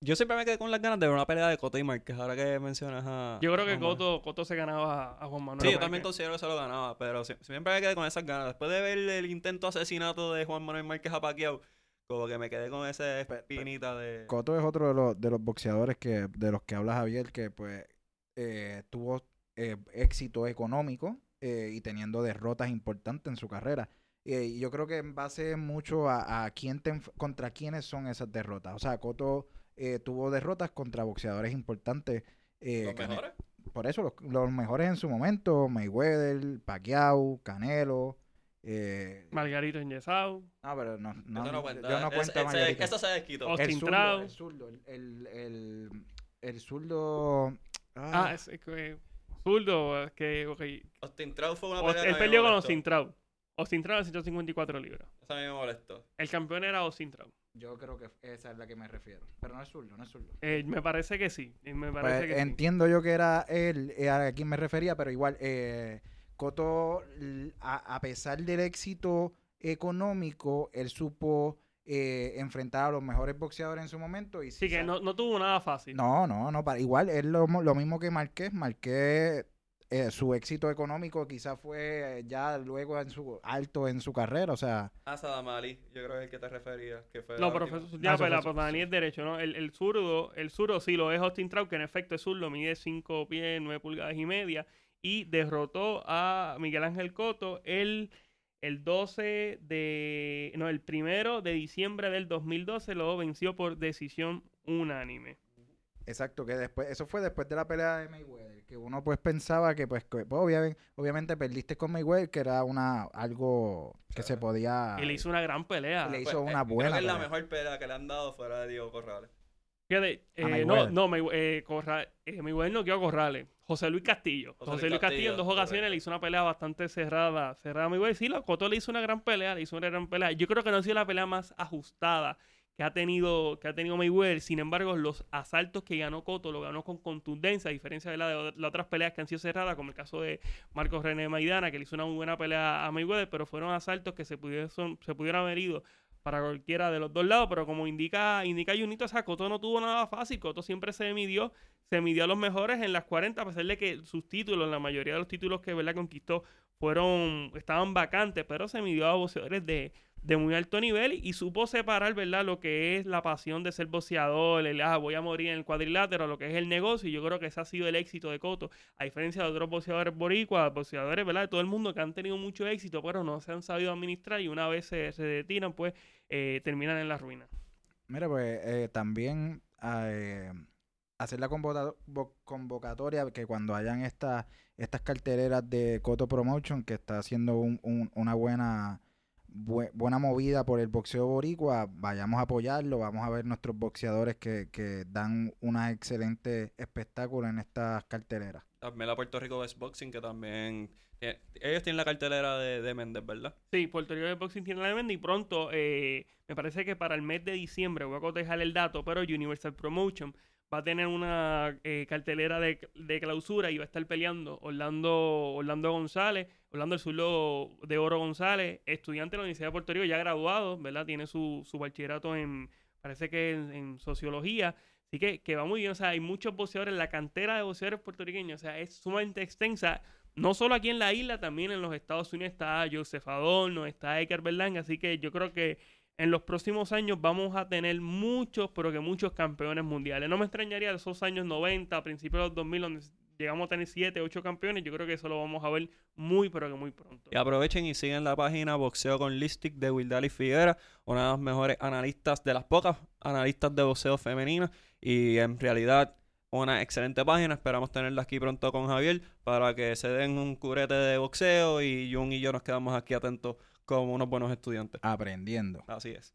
Yo siempre me quedé con las ganas de ver una pelea de Coto y Márquez, ahora que mencionas a... Yo creo que Coto, Coto, se ganaba a Juan Manuel. Sí, yo también considero que se lo ganaba, pero siempre me quedé con esas ganas. Después de ver el intento asesinato de Juan Manuel Márquez a Pacquiao, como que me quedé con esa espinita de... Coto es otro de los, de los boxeadores que de los que habla Javier, que pues eh, tuvo eh, éxito económico eh, y teniendo derrotas importantes en su carrera. Y yo creo que en base mucho a, a quién te, contra quiénes son esas derrotas. O sea, Coto eh, tuvo derrotas contra boxeadores importantes. Eh, ¿Los mejores? Por eso, los, los, mejores en su momento, Mayweather, Pacquiao, Canelo. Eh, Margarito Enyesau. No, pero no, no, no cuenta. yo no cuento es, Margarito. Eso se desquitó. Austin el zurdo, el zurdo, el, el, el, zurdo... Ah, ah es, que... Zurdo, que... Okay. Austin Trout fue una pelea Él peleó con Austin Trout. Austin Trout a 154 libras. Eso a mí me molestó. El campeón era Austin Trout. Yo creo que esa es la que me refiero. Pero no es zurdo, no es zurdo. Eh, me parece que sí. Me parece pues, que entiendo sí. yo que era él eh, a quien me refería, pero igual, eh, Coto, a, a, pesar del éxito económico, él supo eh, enfrentar a los mejores boxeadores en su momento. Y sí, que no, no, tuvo nada fácil. No, no, no. Para, igual, es lo, lo mismo que Marqués. Marqués eh, su éxito económico quizás fue ya luego en su alto en su carrera, o sea... Ah, Sadamali, yo creo que es el que te refería. Que fue no, pero fue, ya, la Sadamali es derecho, ¿no? El, el zurdo, el zurdo sí lo es Austin Trout, que en efecto es zurdo, mide 5 pies, 9 pulgadas y media, y derrotó a Miguel Ángel Coto el el 12 de. No, el primero de diciembre del 2012 lo venció por decisión unánime. Exacto, que después, eso fue después de la pelea de Mayweather, que uno pues pensaba que pues, que, pues, obviamente, obviamente perdiste con Mayweather, que era una algo que se podía... Y le hizo una gran pelea. Le Pues, hizo eh, una creo buena que es la pelea. mejor pelea que le han dado fuera de Diego Corrales. Fíjate, A eh, no, Mayweather. no, May- eh, Corra- eh, Mayweather no quedó Corrales. José Luis Castillo. José José, Luis Castillo, en dos ocasiones correcto. le hizo una pelea bastante cerrada. Cerrada a Mayweather. Sí, la Cotto le hizo una gran pelea, le hizo una gran pelea. Yo creo que no ha sido la pelea más ajustada que ha tenido, que ha tenido Mayweather. Sin embargo, los asaltos que ganó Cotto lo ganó con contundencia, a diferencia de, la de las otras peleas que han sido cerradas, como el caso de Marcos René Maidana, que le hizo una muy buena pelea a Mayweather, pero fueron asaltos que se pudieron, se pudieron haber ido para cualquiera de los dos lados, pero como indica, indica Junito, o sea, Cotto no tuvo nada fácil, Cotto siempre se midió, se midió a los mejores en las 40, a pesar de que sus títulos, la mayoría de los títulos que ¿verdad? conquistó fueron, estaban vacantes, pero se midió a boxeadores de, de muy alto nivel y supo separar, ¿verdad? Lo que es la pasión de ser boxeador, ah, voy a morir en el cuadrilátero, lo que es el negocio, y yo creo que ese ha sido el éxito de Cotto, a diferencia de otros boxeadores boricuas, boxeadores, ¿verdad? De todo el mundo que han tenido mucho éxito, pero no se han sabido administrar y una vez se, se detiran, pues eh, terminan en la ruina. Mira, pues eh, también eh, hacer la convocatoria que cuando hayan estas estas carteleras de Coto Promotion, que está haciendo un- un- una buena bue- buena movida por el boxeo boricua, vayamos a apoyarlo, vamos a ver nuestros boxeadores que, que dan una excelente espectáculo en estas carteleras. También la Puerto Rico Best Boxing, que también... ellos tienen la cartelera de, de Méndez, ¿verdad? Sí, Puerto Rico de Boxing tiene la venda y pronto, eh, me parece que para el mes de diciembre, voy a cotejar el dato, pero Universal Promotion va a tener una eh, cartelera de, de clausura y va a estar peleando Orlando, Orlando González, Orlando el Zulo de Oro González, estudiante de la Universidad de Puerto Rico, ya graduado, ¿verdad? Tiene su, su bachillerato en, parece que en, en sociología. Así que, que va muy bien, o sea, hay muchos boxeadores, la cantera de boxeadores puertorriqueños, o sea, es sumamente extensa. No solo aquí en la isla, también en los Estados Unidos está Joseph Adorno, está Edgar Berlanga, así que yo creo que en los próximos años vamos a tener muchos, pero que muchos campeones mundiales. No me extrañaría de esos años 90, a principios de los 2000, donde llegamos a tener 7, 8 campeones, yo creo que eso lo vamos a ver muy, pero que muy pronto. Y aprovechen y sigan la página Boxeo con Listic de Wildali Figuera, una de las mejores analistas, de las pocas analistas de boxeo femenina. Y en realidad, una excelente página. Esperamos tenerla aquí pronto con Javier para que se den un curete de boxeo. Y Jun y yo nos quedamos aquí atentos como unos buenos estudiantes. Aprendiendo. Así es.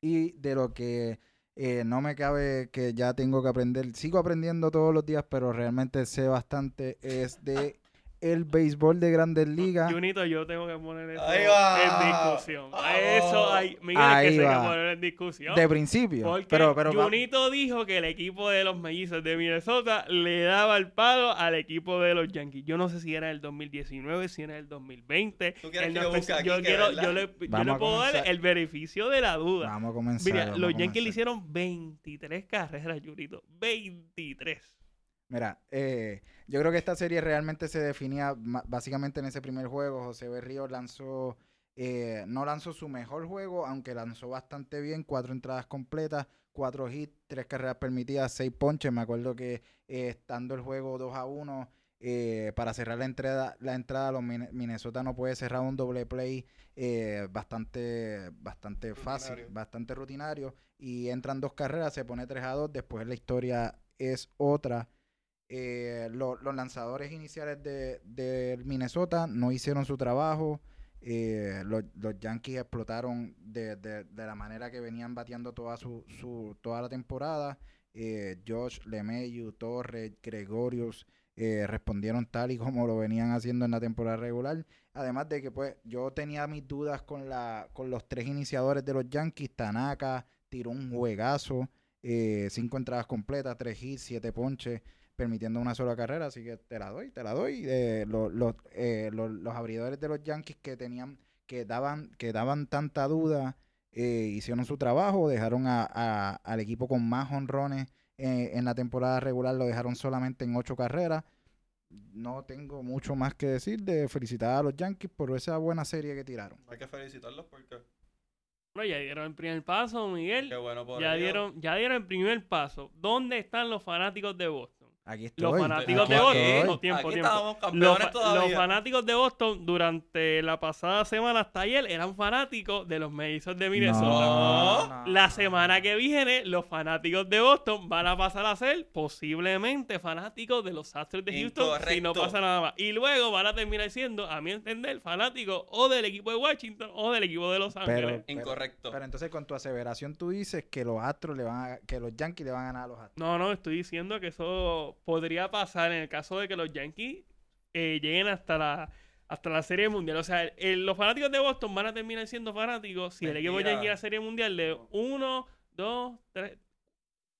Y de lo que eh, no me cabe que ya tengo que aprender, sigo aprendiendo todos los días, pero realmente sé bastante, es de el béisbol de Grandes Ligas. Junito, yo tengo que poner eso Ahí va. en discusión. Vamos. Eso hay, Miguel, Ahí que se hay que poner en discusión. De principio. Porque pero, pero va- Junito dijo que el equipo de los mellizos de Minnesota le daba el palo al equipo de los Yankees. Yo no sé si era el 2019, si era el 2020. ¿Tú quieres que no yo busque aquí yo, que, quiero, yo le, yo le a puedo dar el beneficio de la duda. vamos a comenzar. Mira, vamos los a Yankees le hicieron 23 carreras, Junito. 23. Mira, eh, yo creo que esta serie realmente se definía básicamente en ese primer juego. José Berrío lanzó, eh, no lanzó su mejor juego, aunque lanzó bastante bien, cuatro entradas completas, cuatro hits, tres carreras permitidas, seis ponches. Me acuerdo que eh, estando el juego 2 a 1, eh, para cerrar la entrada, la entrada los Min- Minnesota no puede cerrar un doble play eh, bastante, bastante fácil, bastante rutinario. Y entran dos carreras, se pone 3 a 2, después la historia es otra. Eh, lo- los lanzadores iniciales de, Minnesota no hicieron su trabajo. Eh, los, Yankees explotaron de la manera que venían bateando toda su, su- toda la temporada. Eh, Josh, LeMayu, Torres, Gregorius eh, respondieron tal y como lo venían haciendo en la temporada regular. Además de que pues yo tenía mis dudas con la con los tres iniciadores de los Yankees. Tanaka tiró un juegazo, eh, cinco entradas completas, tres hits, siete ponches permitiendo una sola carrera, así que te la doy, te la doy. Eh, los, eh, los, los abridores de los Yankees que tenían, que daban, que daban tanta duda, eh, hicieron su trabajo, dejaron a, a- al equipo con más honrones eh, en la temporada regular, lo dejaron solamente en ocho carreras. No tengo mucho más que decir de felicitar a los Yankees por esa buena serie que tiraron. Hay que felicitarlos porque Bueno, ya dieron el primer paso, Miguel. qué bueno por Ya ellos. dieron, ya dieron el primer paso. ¿Dónde están los fanáticos de Boston? Aquí estoy. Los fanáticos aquí de Boston. estoy. No, tiempo, Aquí tiempo. estábamos Los, campeones fa- todavía. los fanáticos de Boston durante la pasada semana hasta ayer eran fanáticos de los Mellizos de Minnesota. No. no, La semana que viene, los fanáticos de Boston van a pasar a ser posiblemente fanáticos de los Astros de Houston si no Incorrecto. pasa nada más. Y luego van a terminar siendo, a mi entender, fanáticos o del equipo de Washington o del equipo de Los Ángeles. Pero- Incorrecto. Pero entonces con tu aseveración tú dices que los Astros le van a, que los Yankees le van a ganar a los Astros. No, no, estoy diciendo que eso podría pasar en el caso de que los Yankees eh, lleguen hasta la hasta la Serie Mundial. O sea, el- los fanáticos de Boston van a terminar siendo fanáticos si el equipo Mentira. Yankee a la Serie Mundial de uno, dos, tres,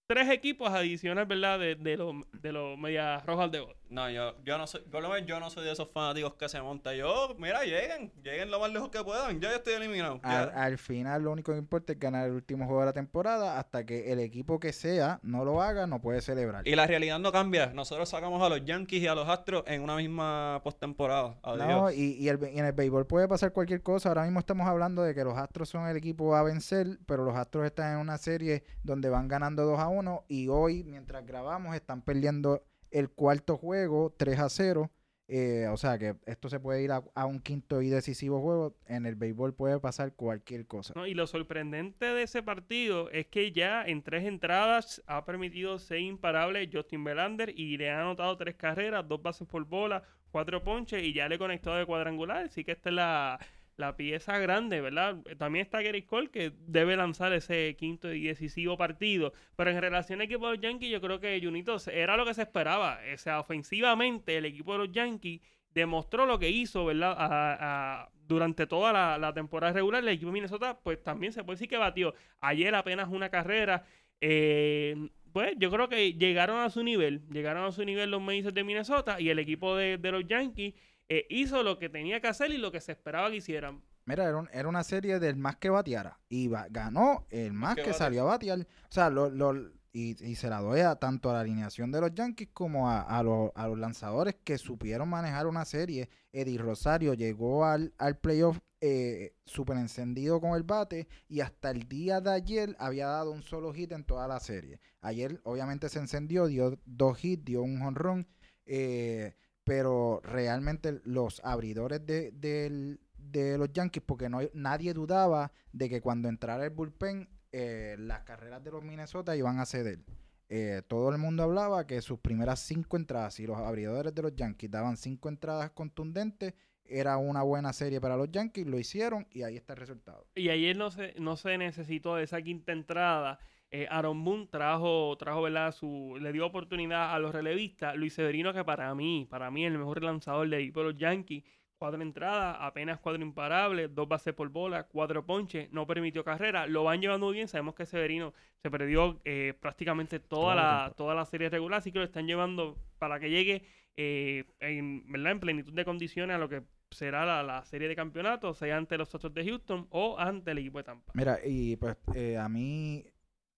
tres equipos adicionales, ¿verdad? De, de los de los Medias Rojas de Boston. No, yo, yo no soy, por lo menos yo no soy de esos fanáticos que se montan. Yo, mira, lleguen, lleguen lo más lejos que puedan. Ya yo estoy eliminado. Al, al final lo único que importa es ganar el último juego de la temporada hasta que el equipo que sea no lo haga, no puede celebrar. Y la realidad no cambia. Nosotros sacamos a los Yankees y a los Astros en una misma postemporada. Adiós. No, y, y el- y en el béisbol puede pasar cualquier cosa. Ahora mismo estamos hablando de que los Astros son el equipo a vencer, pero los Astros están en una serie donde van ganando 2 a 1 y hoy, mientras grabamos, están perdiendo el cuarto juego 3 a 0. Eh, o sea que esto se puede ir a, a un quinto y decisivo juego. En el béisbol puede pasar cualquier cosa. ¿no? Y lo sorprendente de ese partido es que ya en tres entradas ha permitido ser imparable Justin Belander y le ha anotado tres carreras, dos bases por bola, cuatro ponches y ya le conectó de cuadrangular. Así que esta es la, la pieza grande, ¿verdad? También está Gary Cole que debe lanzar ese quinto y decisivo partido. Pero en relación al equipo de los Yankees, yo creo que Junito era lo que se esperaba. O sea, ofensivamente el equipo de los Yankees demostró lo que hizo, ¿verdad? Durante toda la, temporada regular, el equipo de Minnesota, pues también se puede decir que batió. Ayer apenas una carrera. eh, pues yo creo que llegaron a su nivel, llegaron a su nivel los Mellizos de Minnesota y el equipo de los Yankees eh, hizo lo que tenía que hacer y lo que se esperaba que hicieran. Mira, era, un- era una serie del más que bateara. Y ganó el más que salió a batear. O sea, lo, lo- y, y se la doy a tanto a la alineación de los Yankees como a, a los, a los lanzadores que supieron manejar una serie. Eddie Rosario llegó al, al playoff eh, súper encendido con el bate y hasta el día de ayer había dado un solo hit en toda la serie. Ayer obviamente se encendió, dio dos hits, dio un jonrón. eh, pero realmente los abridores de, del- de los Yankees, porque no, nadie dudaba de que cuando entrara el bullpen, eh, las carreras de los Minnesota iban a ceder. Eh, todo el mundo hablaba que sus primeras cinco entradas, si los abridores de los Yankees daban cinco entradas contundentes, era una buena serie para los Yankees, lo hicieron y ahí está el resultado. Y ayer no se, no se necesitó de esa quinta entrada. Eh, Aaron Boone trajo, trajo ¿verdad? Su, le dio oportunidad a los relevistas. Luis Severino, que para mí, para mí, el mejor lanzador del equipo de los Yankees. Cuatro entradas, apenas cuatro imparables, dos bases por bola, cuatro ponches, no permitió carrera. Lo van llevando bien. Sabemos que Severino se perdió eh, prácticamente toda la toda la serie regular, así que lo están llevando para que llegue eh, en, ¿verdad? en plenitud de condiciones a lo que será la, la serie de campeonato, sea ante los Astros de Houston o ante el equipo de Tampa. Mira, y pues eh, a mí,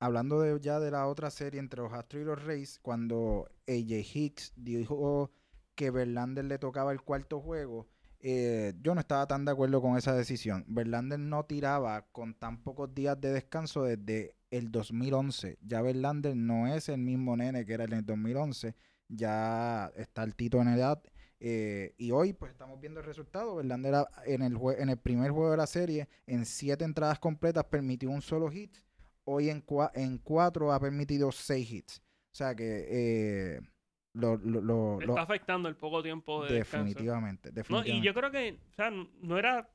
hablando de, ya de la otra serie entre los Astros y los Rays, cuando AJ Hicks dijo que Verlander le tocaba el cuarto juego, eh, yo no estaba tan de acuerdo con esa decisión. Verlander no tiraba con tan pocos días de descanso desde el 2011. Ya Verlander no es el mismo nene que era en el 2011. Ya está altito en edad. eh, y hoy, pues estamos viendo el resultado. Verlander a- en el, en el primer juego de la serie, en siete entradas completas, permitió un solo hit. Hoy en, cua- en cuatro ha permitido seis hits. O sea que eh, lo, lo- lo- Le lo- está afectando el poco tiempo de definitivamente, No, y yo creo que, o sea, no era.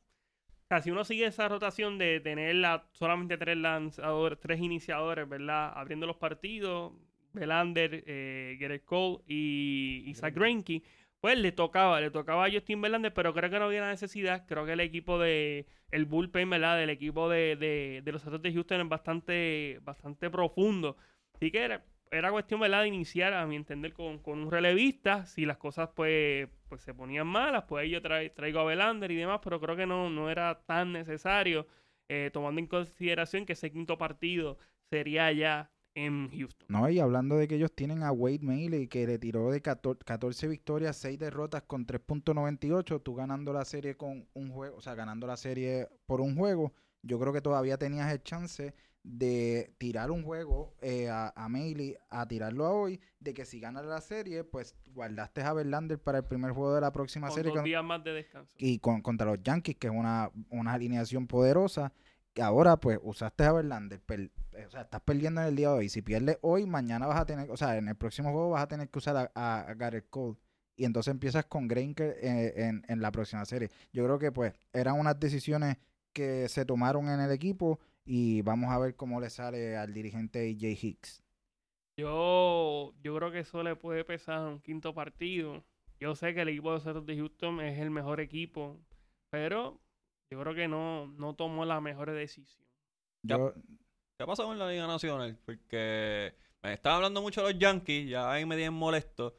O sea, si uno sigue esa rotación de tener la, solamente tres lanzadores, tres iniciadores, ¿verdad? Abriendo los partidos, Belander, eh, Garrett Cole y, Zach Greinke, pues le tocaba, le tocaba a Justin Verlander, pero creo que no había necesidad. Creo que el equipo de, el bullpen, ¿verdad? Del equipo de, de, de los Astros de Houston es bastante, bastante profundo. Así que era, era cuestión, ¿verdad? De iniciar, a mi entender, con, con un relevista. Si las cosas, pues, pues se ponían malas, pues yo trai- traigo a Belander y demás, pero creo que no, no era tan necesario, eh, tomando en consideración que ese quinto partido sería ya en Houston. No, y hablando de que ellos tienen a Wade Miley que le tiró de 14, 14 victorias, 6 derrotas con 3.98, tú ganando la serie con un juego, o sea, ganando la serie por un juego, yo creo que todavía tenías el chance de tirar un juego eh, a, a a tirarlo a hoy, de que si ganas la serie, pues guardaste a Verlander para el primer juego de la próxima Con serie dos con- días más de descanso. y con, contra los Yankees, que es una, una alineación poderosa. Que ahora, pues, usaste a Verlander. Per- o sea, estás perdiendo en el día de hoy. Si pierdes hoy, mañana vas a tener, o sea, en el próximo juego vas a tener que usar a, a, a Garrett Cole. Y entonces empiezas con Greinker eh, en, en la próxima serie. Yo creo que, pues, eran unas decisiones que se tomaron en el equipo y vamos a ver cómo le sale al dirigente Jay Hicks. Yo, yo creo que eso le puede pesar a un quinto partido. Yo sé que el equipo de Astros de Houston es el mejor equipo, pero yo creo que no, no tomó la mejor decisión. Ya. Yo, ¿Qué ha pasado en la Liga Nacional? Porque me estaba hablando mucho los Yankees, ya ahí me tienen molesto.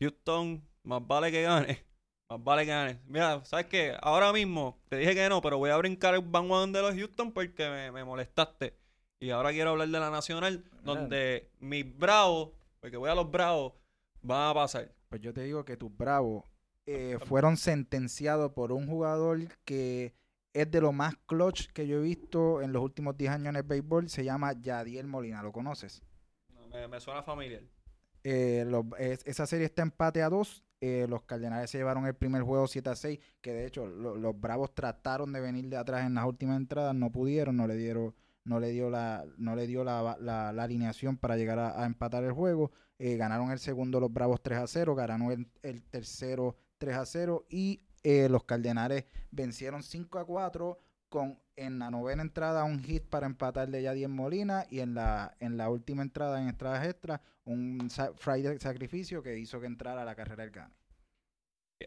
Houston, más vale que gane. Más vale que gane. Mira, ¿sabes qué? Ahora mismo te dije que no, pero voy a brincar el bandwagon de los Houston porque me, me molestaste. Y ahora quiero hablar de la Nacional, donde mis bravos, porque voy a los bravos, van a pasar. Pues yo te digo que tus Bravos eh, fueron sentenciados por un jugador que es de lo más clutch que yo he visto en los últimos 10 años en el béisbol. Se llama Yadiel Molina, ¿lo conoces? No, Me, me suena familiar. Eh, es- esa serie está empate a 2. los Cardenales se llevaron el primer juego 7 a 6. Que de hecho lo- los Bravos trataron de venir de atrás en las últimas entradas. No pudieron, no le dieron. No le dio la, no le dio la, la- la alineación para llegar a, a empatar el juego. Eh, ganaron el segundo los Bravos 3 a 0. Ganaron el, el tercero 3 a 0. Y eh, los Cardenales vencieron 5 a 4 con en la novena entrada un hit para empatar de Yadier Molina y en la, en la última entrada en entradas extras un sa- de sacrificio que hizo que entrara a la carrera del Gane.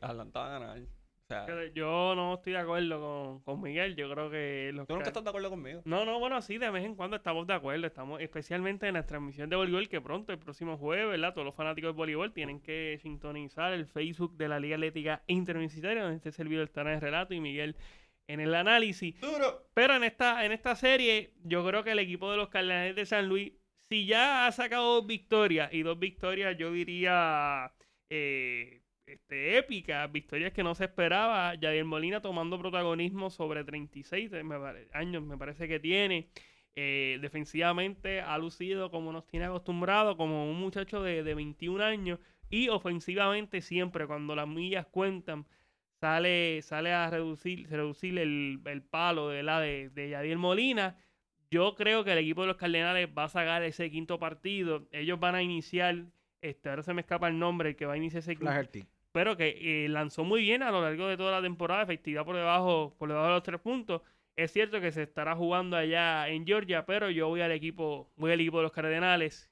Atlanta a ganar. Sea, Yo no estoy de acuerdo con, con Miguel. Yo creo que los tú nunca estás de acuerdo conmigo. No, no, bueno, sí, de vez en cuando estamos de acuerdo. Estamos especialmente en la transmisión de voleibol que pronto, el próximo jueves, ¿verdad? Todos los fanáticos de voleibol tienen que sintonizar el Facebook de la Liga Atlética Interuniversitaria, donde este servidor estará en el relato y Miguel en el análisis. ¡Duro! Pero en esta, en esta serie, yo creo que el equipo de los Cardenales de San Luis, si ya ha sacado dos victorias, y dos victorias yo diría eh, este, épicas, victorias que no se esperaba, Yadier Molina tomando protagonismo sobre 36 de- me pare- años, me parece que tiene. Eh, defensivamente ha lucido como nos tiene acostumbrado, como un muchacho de, de 21 años, y ofensivamente siempre, cuando las millas cuentan, sale, sale a reducir, reducir el, el palo de la de, de Yadier Molina. Yo creo que el equipo de los Cardenales va a sacar ese quinto partido. Ellos van a iniciar, este, ahora se me escapa el nombre, el que va a iniciar ese quinto, Flaherty. Pero que eh, lanzó muy bien a lo largo de toda la temporada, efectividad por debajo, por debajo de los tres puntos. Es cierto que se estará jugando allá en Georgia, pero yo voy al equipo, voy al equipo de los Cardenales,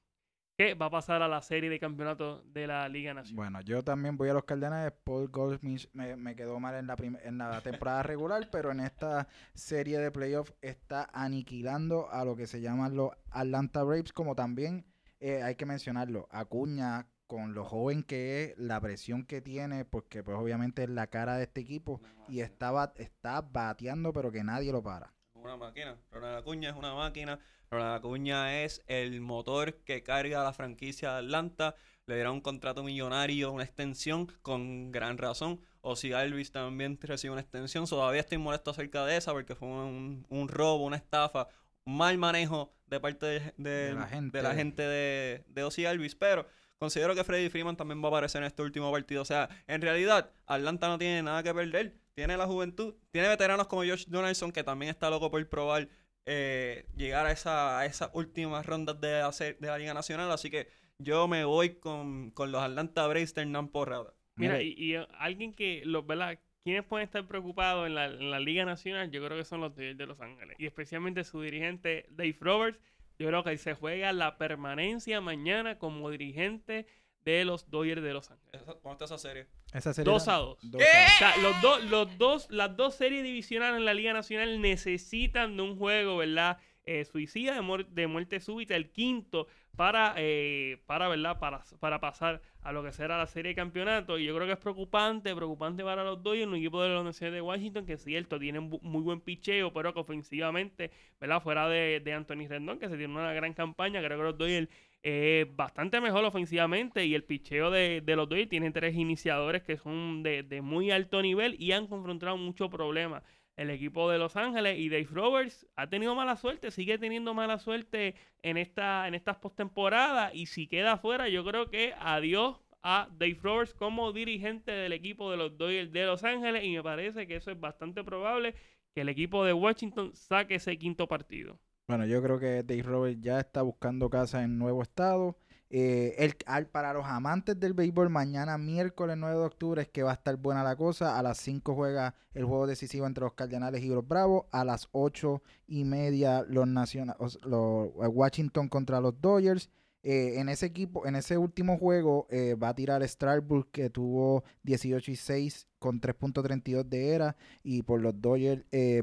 que va a pasar a la serie de campeonato de la Liga Nacional. Bueno, yo también voy a los Cardenales. Paul Goldschmidt me, me quedó mal en la, en la temporada regular, pero en esta serie de playoffs está aniquilando a lo que se llaman los Atlanta Braves, como también eh, hay que mencionarlo, Acuña con lo joven que es, la presión que tiene, porque pues obviamente es la cara de este equipo y está, bat- está bateando, pero que nadie lo para. una máquina. Ronald Acuña es una máquina. Ronald Acuña es el motor que carga la franquicia de Atlanta. Le dieron un contrato millonario, una extensión con gran razón. O si Alvis también recibe una extensión. Todavía estoy molesto acerca de esa porque fue un, un robo, una estafa, un mal manejo de parte de, de- De la gente. de, la gente de, de Ozzy Alvis. Pero considero que Freddy Freeman también va a aparecer en este último partido. O sea, en realidad, Atlanta no tiene nada que perder. Tiene la juventud. Tiene veteranos como Josh Donaldson, que también está loco por probar eh, llegar a, esa, a esas últimas rondas de, hacer, de la Liga Nacional. Así que yo me voy con, con los Atlanta Braves de Hernán Porrada. Mira, y, y, eh, alguien que, los, ¿verdad? ¿Quiénes pueden estar preocupados en la, en la Liga Nacional? Yo creo que son los Dodgers de Los Ángeles. Y especialmente su dirigente, Dave Roberts. Yo creo que se juega la permanencia mañana como dirigente de los Dodgers de Los Ángeles. ¿Cómo está esa serie? Esa serie 2 era- a 2. dos ¿Qué? a dos. O sea, los, dos los dos, las dos series divisionales en la Liga Nacional necesitan de un juego, ¿verdad? Eh, suicida de muerte súbita, el quinto, para, eh, para, ¿verdad? Para, para pasar a lo que será la serie de campeonato. Y yo creo que es preocupante, preocupante para los Dodgers, un equipo de la Universidad de Washington, que es cierto, tienen muy buen picheo, pero que ofensivamente, ¿verdad? Fuera de, de Anthony Rendón, que se tiene una gran campaña, creo que los Dodgers eh, bastante mejor ofensivamente y el picheo de, de los Dodgers tiene tres iniciadores que son de, de muy alto nivel y han confrontado muchos problemas el equipo de Los Ángeles y Dave Roberts ha tenido mala suerte, sigue teniendo mala suerte en, esta, en estas postemporadas y si queda fuera yo creo que adiós a Dave Roberts como dirigente del equipo de los Dodgers de Los Ángeles y me parece que eso es bastante probable que el equipo de Washington saque ese quinto partido. Bueno, yo creo que Dave Roberts ya está buscando casa en nuevo estado. Eh, el, al, para los amantes del béisbol, mañana miércoles 9 de octubre es que va a estar buena la cosa. A las 5 juega el juego decisivo entre los Cardenales y los Bravos. A las 8 y media los, los, los Washington contra los Dodgers. Eh, en ese equipo, en ese último juego, eh, va a tirar Strasburg, que tuvo 18 y 6 con 3.32 de era. Y por los Dodgers, eh,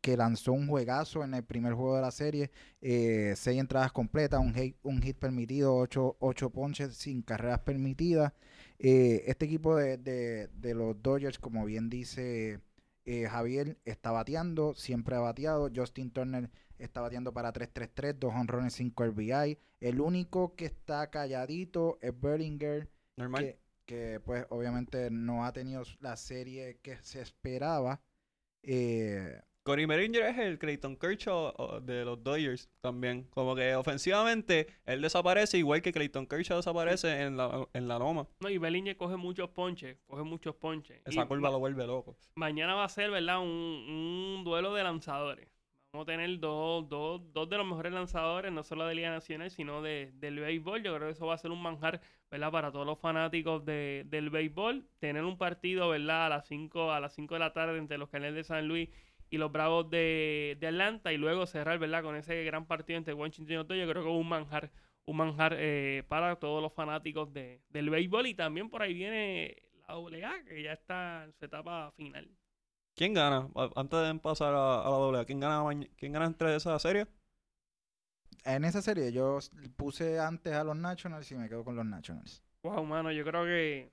que lanzó un juegazo en el primer juego de la serie. 6 eh, entradas completas, un hit, un hit permitido, 8, 8 ponches sin carreras permitidas. este equipo de, de, de, los Dodgers, como bien dice Javier, está bateando, siempre ha bateado. Justin Turner está batiendo para 3-3-3, dos honrones, 5 RBI. El único que está calladito es Berlinger. Normal. Que, pues obviamente no ha tenido la serie que se esperaba. Eh, Cory Berlinger es el Clayton Kershaw de los Dodgers también. Como que ofensivamente él desaparece igual que Clayton Kershaw desaparece en la, en la loma. No, y Berlinger coge muchos ponches, coge muchos ponches. Esa curva lo vuelve loco. Mañana va a ser, ¿verdad? un duelo de lanzadores vamos a tener dos, dos, dos de los mejores lanzadores, no solo de Liga Nacional, sino de, del béisbol. Yo creo que eso va a ser un manjar, ¿verdad? Para todos los fanáticos de, del béisbol. Tener un partido, ¿verdad? A las 5 a las 5 de la tarde entre los Canales de San Luis y los Bravos de, Atlanta y luego cerrar, ¿verdad? Con ese gran partido entre Washington y Otto, yo creo que es un manjar, un manjar eh, para todos los fanáticos de, del béisbol y también por ahí viene la AA, que ya está en su etapa final. ¿Quién gana? Antes de pasar a, la doble, ¿quién gana, ¿quién gana entre esa serie? En esa serie yo puse antes a los Nationals y me quedo con los Nationals. Wow, mano, yo creo que.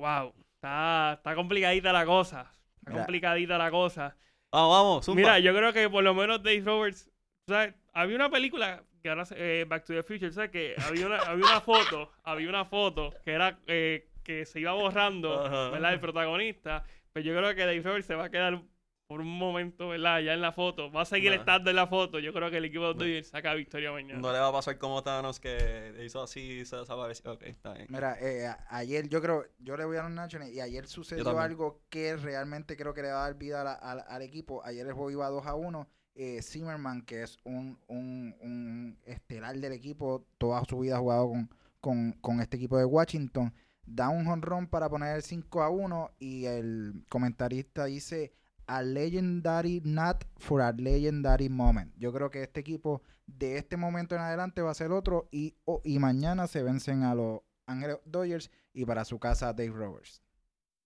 Wow, está, está complicadita la cosa. Está complicadita la cosa. Vamos, vamos, Mira, yo creo que por lo menos Dave Roberts. ¿sabes? Había una película que ahora eh, Back to the Future, ¿sabes? Que había una, había una foto, había una foto que era eh, que se iba borrando, ¿verdad? El protagonista. Pues yo creo que Dave Roberts se va a quedar por un momento, ¿verdad? Ya en la foto. Va a seguir estando en la foto. Yo creo que el equipo de Dodgers saca victoria mañana. No le va a pasar como Thanos que hizo así y se desapareció. Ok, está bien. Mira, eh, ayer yo creo, yo le voy a los Nationals y ayer sucedió algo que realmente creo que le va a dar vida al equipo. Ayer el juego iba 2 a 1. Eh, Zimmerman, que es un, un, un, estelar del equipo, toda su vida ha jugado con, con, con este equipo de Washington da un honrón para poner el 5 a 1 y el comentarista dice a legendary not for a legendary moment. Yo creo que este equipo de este momento en adelante va a ser otro y, y mañana se vencen a los Ángeles Dodgers y para su casa Dave Roberts.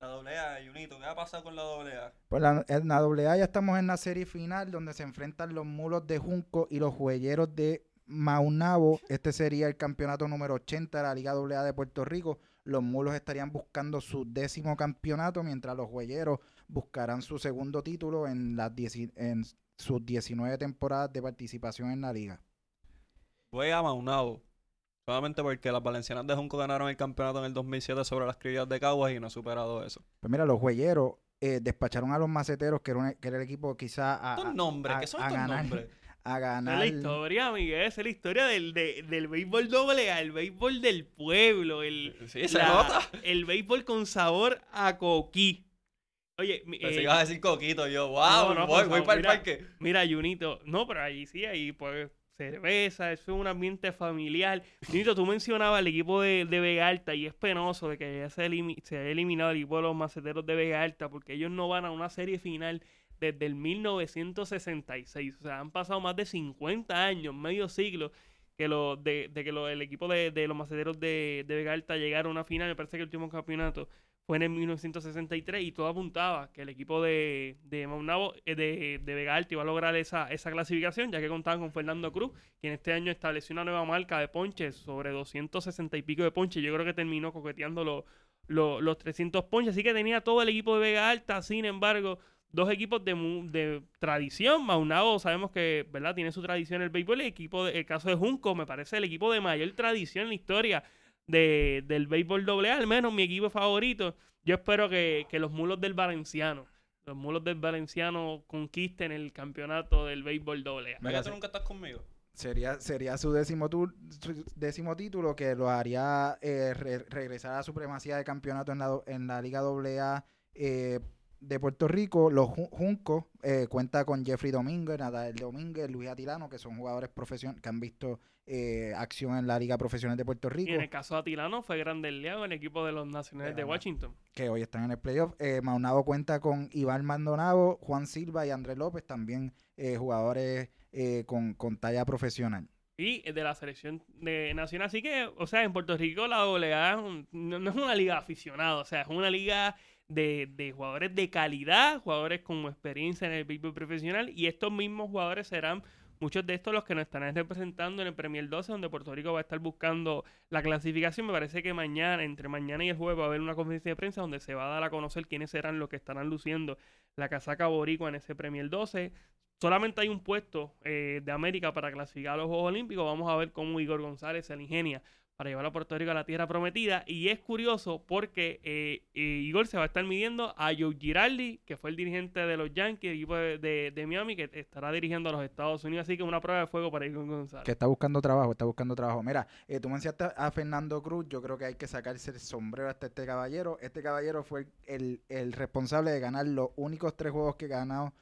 La AA, Junito, ¿qué ha pasado con la AA? Pues la, en la AA ya estamos en la serie final donde se enfrentan los mulos de Junco y los juelleros de Maunabo. Este sería el campeonato número 80 de la Liga AA de Puerto Rico los mulos estarían buscando su décimo campeonato, mientras los huelleros buscarán su segundo título en, las en sus 19 temporadas de participación en la liga. Voy a Maunabo. Solamente porque las valencianas de Junco ganaron el campeonato en el 2007 sobre las criollas de Caguas y no ha superado eso. Pues mira, los huelleros eh, despacharon a los maceteros, que era, que era el equipo quizá a, a, nombres? ¿Qué son estos nombres? a ganar. Es la historia, Miguel, es la historia del, del béisbol doble A, el béisbol del pueblo, el, sí, se nota. el béisbol con sabor a coquí. Oye, Pero si ibas a decir coquito, yo, wow, no, voy, voy para el parque. Mira, Junito, no, pero allí sí, ahí pues cerveza, eso es un ambiente familiar. Junito, tú mencionabas el equipo de, de Vega Alta y es penoso de que ya se, se haya eliminado el equipo de los maceteros de Vega Alta porque ellos no van a una serie final desde el 1966. O sea, han pasado más de 50 años, medio siglo, que lo, de, que el equipo de, los maceteros de, de Vega Alta llegaron a una final. Me parece que el último campeonato fue en el 1963 y todo apuntaba que el equipo de, de Maunabo, eh, de, de Vega Alta iba a lograr esa, esa clasificación, ya que contaban con Fernando Cruz, quien este año estableció una nueva marca de ponches sobre 260 y pico de ponches. Yo creo que terminó coqueteando los 300 ponches, así que tenía todo el equipo de Vega Alta, sin embargo dos equipos de, de tradición. Maunabo sabemos que, ¿verdad? Tiene su tradición en el béisbol. El equipo, el caso de Junco, me parece el equipo de mayor tradición en la historia de, del béisbol doble A, al menos mi equipo favorito. Yo espero que, los mulos del Valenciano los mulos del Valenciano conquisten el campeonato del béisbol doble A. Tú nunca estás conmigo. Sería, sería su décimo, tu- su décimo título que lo haría eh, re- regresar a la supremacía de campeonato en la, en la Liga AA eh, de Puerto Rico. Los Ju- Juncos eh, cuenta con Jeffrey Domínguez, Natael Domínguez, Luis Atilano, que son jugadores profesion que han visto eh, acción en la Liga Profesional de Puerto Y Rico, en el caso de Atilano fue Grande León, el equipo de los Nacionales de. Washington. que hoy están en el playoff. Eh, Maunabo cuenta con Iván Maldonado, Juan Silva y Andrés López, también eh, jugadores con, con talla profesional. Y de la selección de nacional. Así que, o sea, en Puerto Rico la AA no, no es una liga de aficionados, o sea, es una liga de, de jugadores de calidad, jugadores con experiencia en el béisbol profesional, y estos mismos jugadores serán muchos de estos los que nos estarán representando en el Premier 12, donde Puerto Rico va a estar buscando la clasificación. Me parece que mañana, entre mañana y el jueves, va a haber una conferencia de prensa donde se va a dar a conocer quiénes serán los que estarán luciendo la casaca boricua en ese Premier 12. Solamente hay un puesto eh, de América para clasificar a los Juegos Olímpicos. Vamos a ver cómo Igor González se la ingenia para llevar a Puerto Rico a la tierra prometida. Y es curioso porque eh, eh, Igor se va a estar midiendo a Joe Girardi, que fue el dirigente de los Yankees, equipo de, Miami, que estará dirigiendo a los Estados Unidos. Así que una prueba de fuego para Igor González. Que está buscando trabajo, está buscando trabajo. Mira, eh, tú mencionaste a Fernando Cruz, yo creo que hay que sacarse el sombrero hasta este caballero. Este caballero fue el, el responsable de ganar los únicos tres juegos que ganó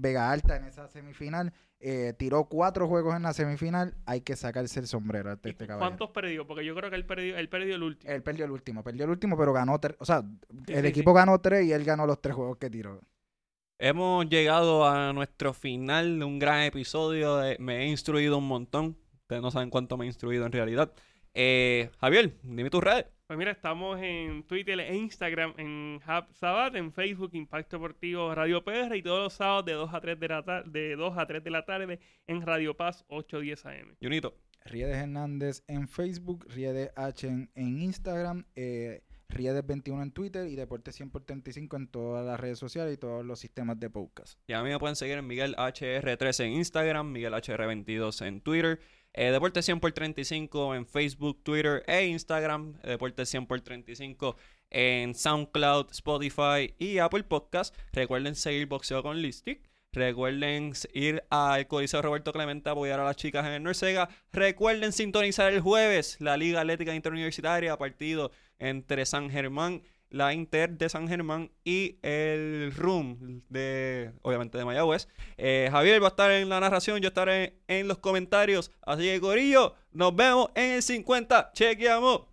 Vega Alta en esa semifinal. Eh, tiró cuatro juegos en la semifinal, hay que sacarse el sombrero hasta ¿Y este caballero. ¿Cuántos perdió? Porque yo creo que él perdió, él perdió el último. Él perdió el último, perdió el último, pero ganó tres. O sea, Sí, el sí, equipo ganó tres y él ganó los tres juegos que tiró. Hemos llegado a nuestro final de un gran episodio. de- me he instruido un montón. Ustedes no saben cuánto me he instruido en realidad. Eh, Javier, dime tus redes. Pues mira, estamos en Twitter e Instagram, en Hub Sabat, en Facebook, Impacto Deportivo Radio PR y todos los sábados de 2 a 3 de la, tar- de 2 a 3 de la tarde en Radio Paz 810 AM. Junito. Riedes Hernández en Facebook, Riedes H en, en Instagram, eh, Riedes21 en Twitter y Deporte 100 por 35 en todas las redes sociales y todos los sistemas de podcast. Y a mí me pueden seguir en Miguel HR13 en Instagram, Miguel HR22 en Twitter, eh, Deporte 100 por 35 en Facebook, Twitter e Instagram, Deporte 100 por 35 en SoundCloud, Spotify y Apple Podcast. Recuerden seguir Boxeo con Listic. Recuerden ir al Coliseo Roberto Clemente a apoyar a las chicas en el Norsega. Recuerden sintonizar el jueves la Liga Atlética Interuniversitaria, partido entre San Germán, la Inter de San Germán y el RUM de, obviamente, de Mayagüez. Eh, Javier va a estar en la narración, yo estaré en los comentarios. Así que, Corillo, nos vemos en el 50. Chequeamos.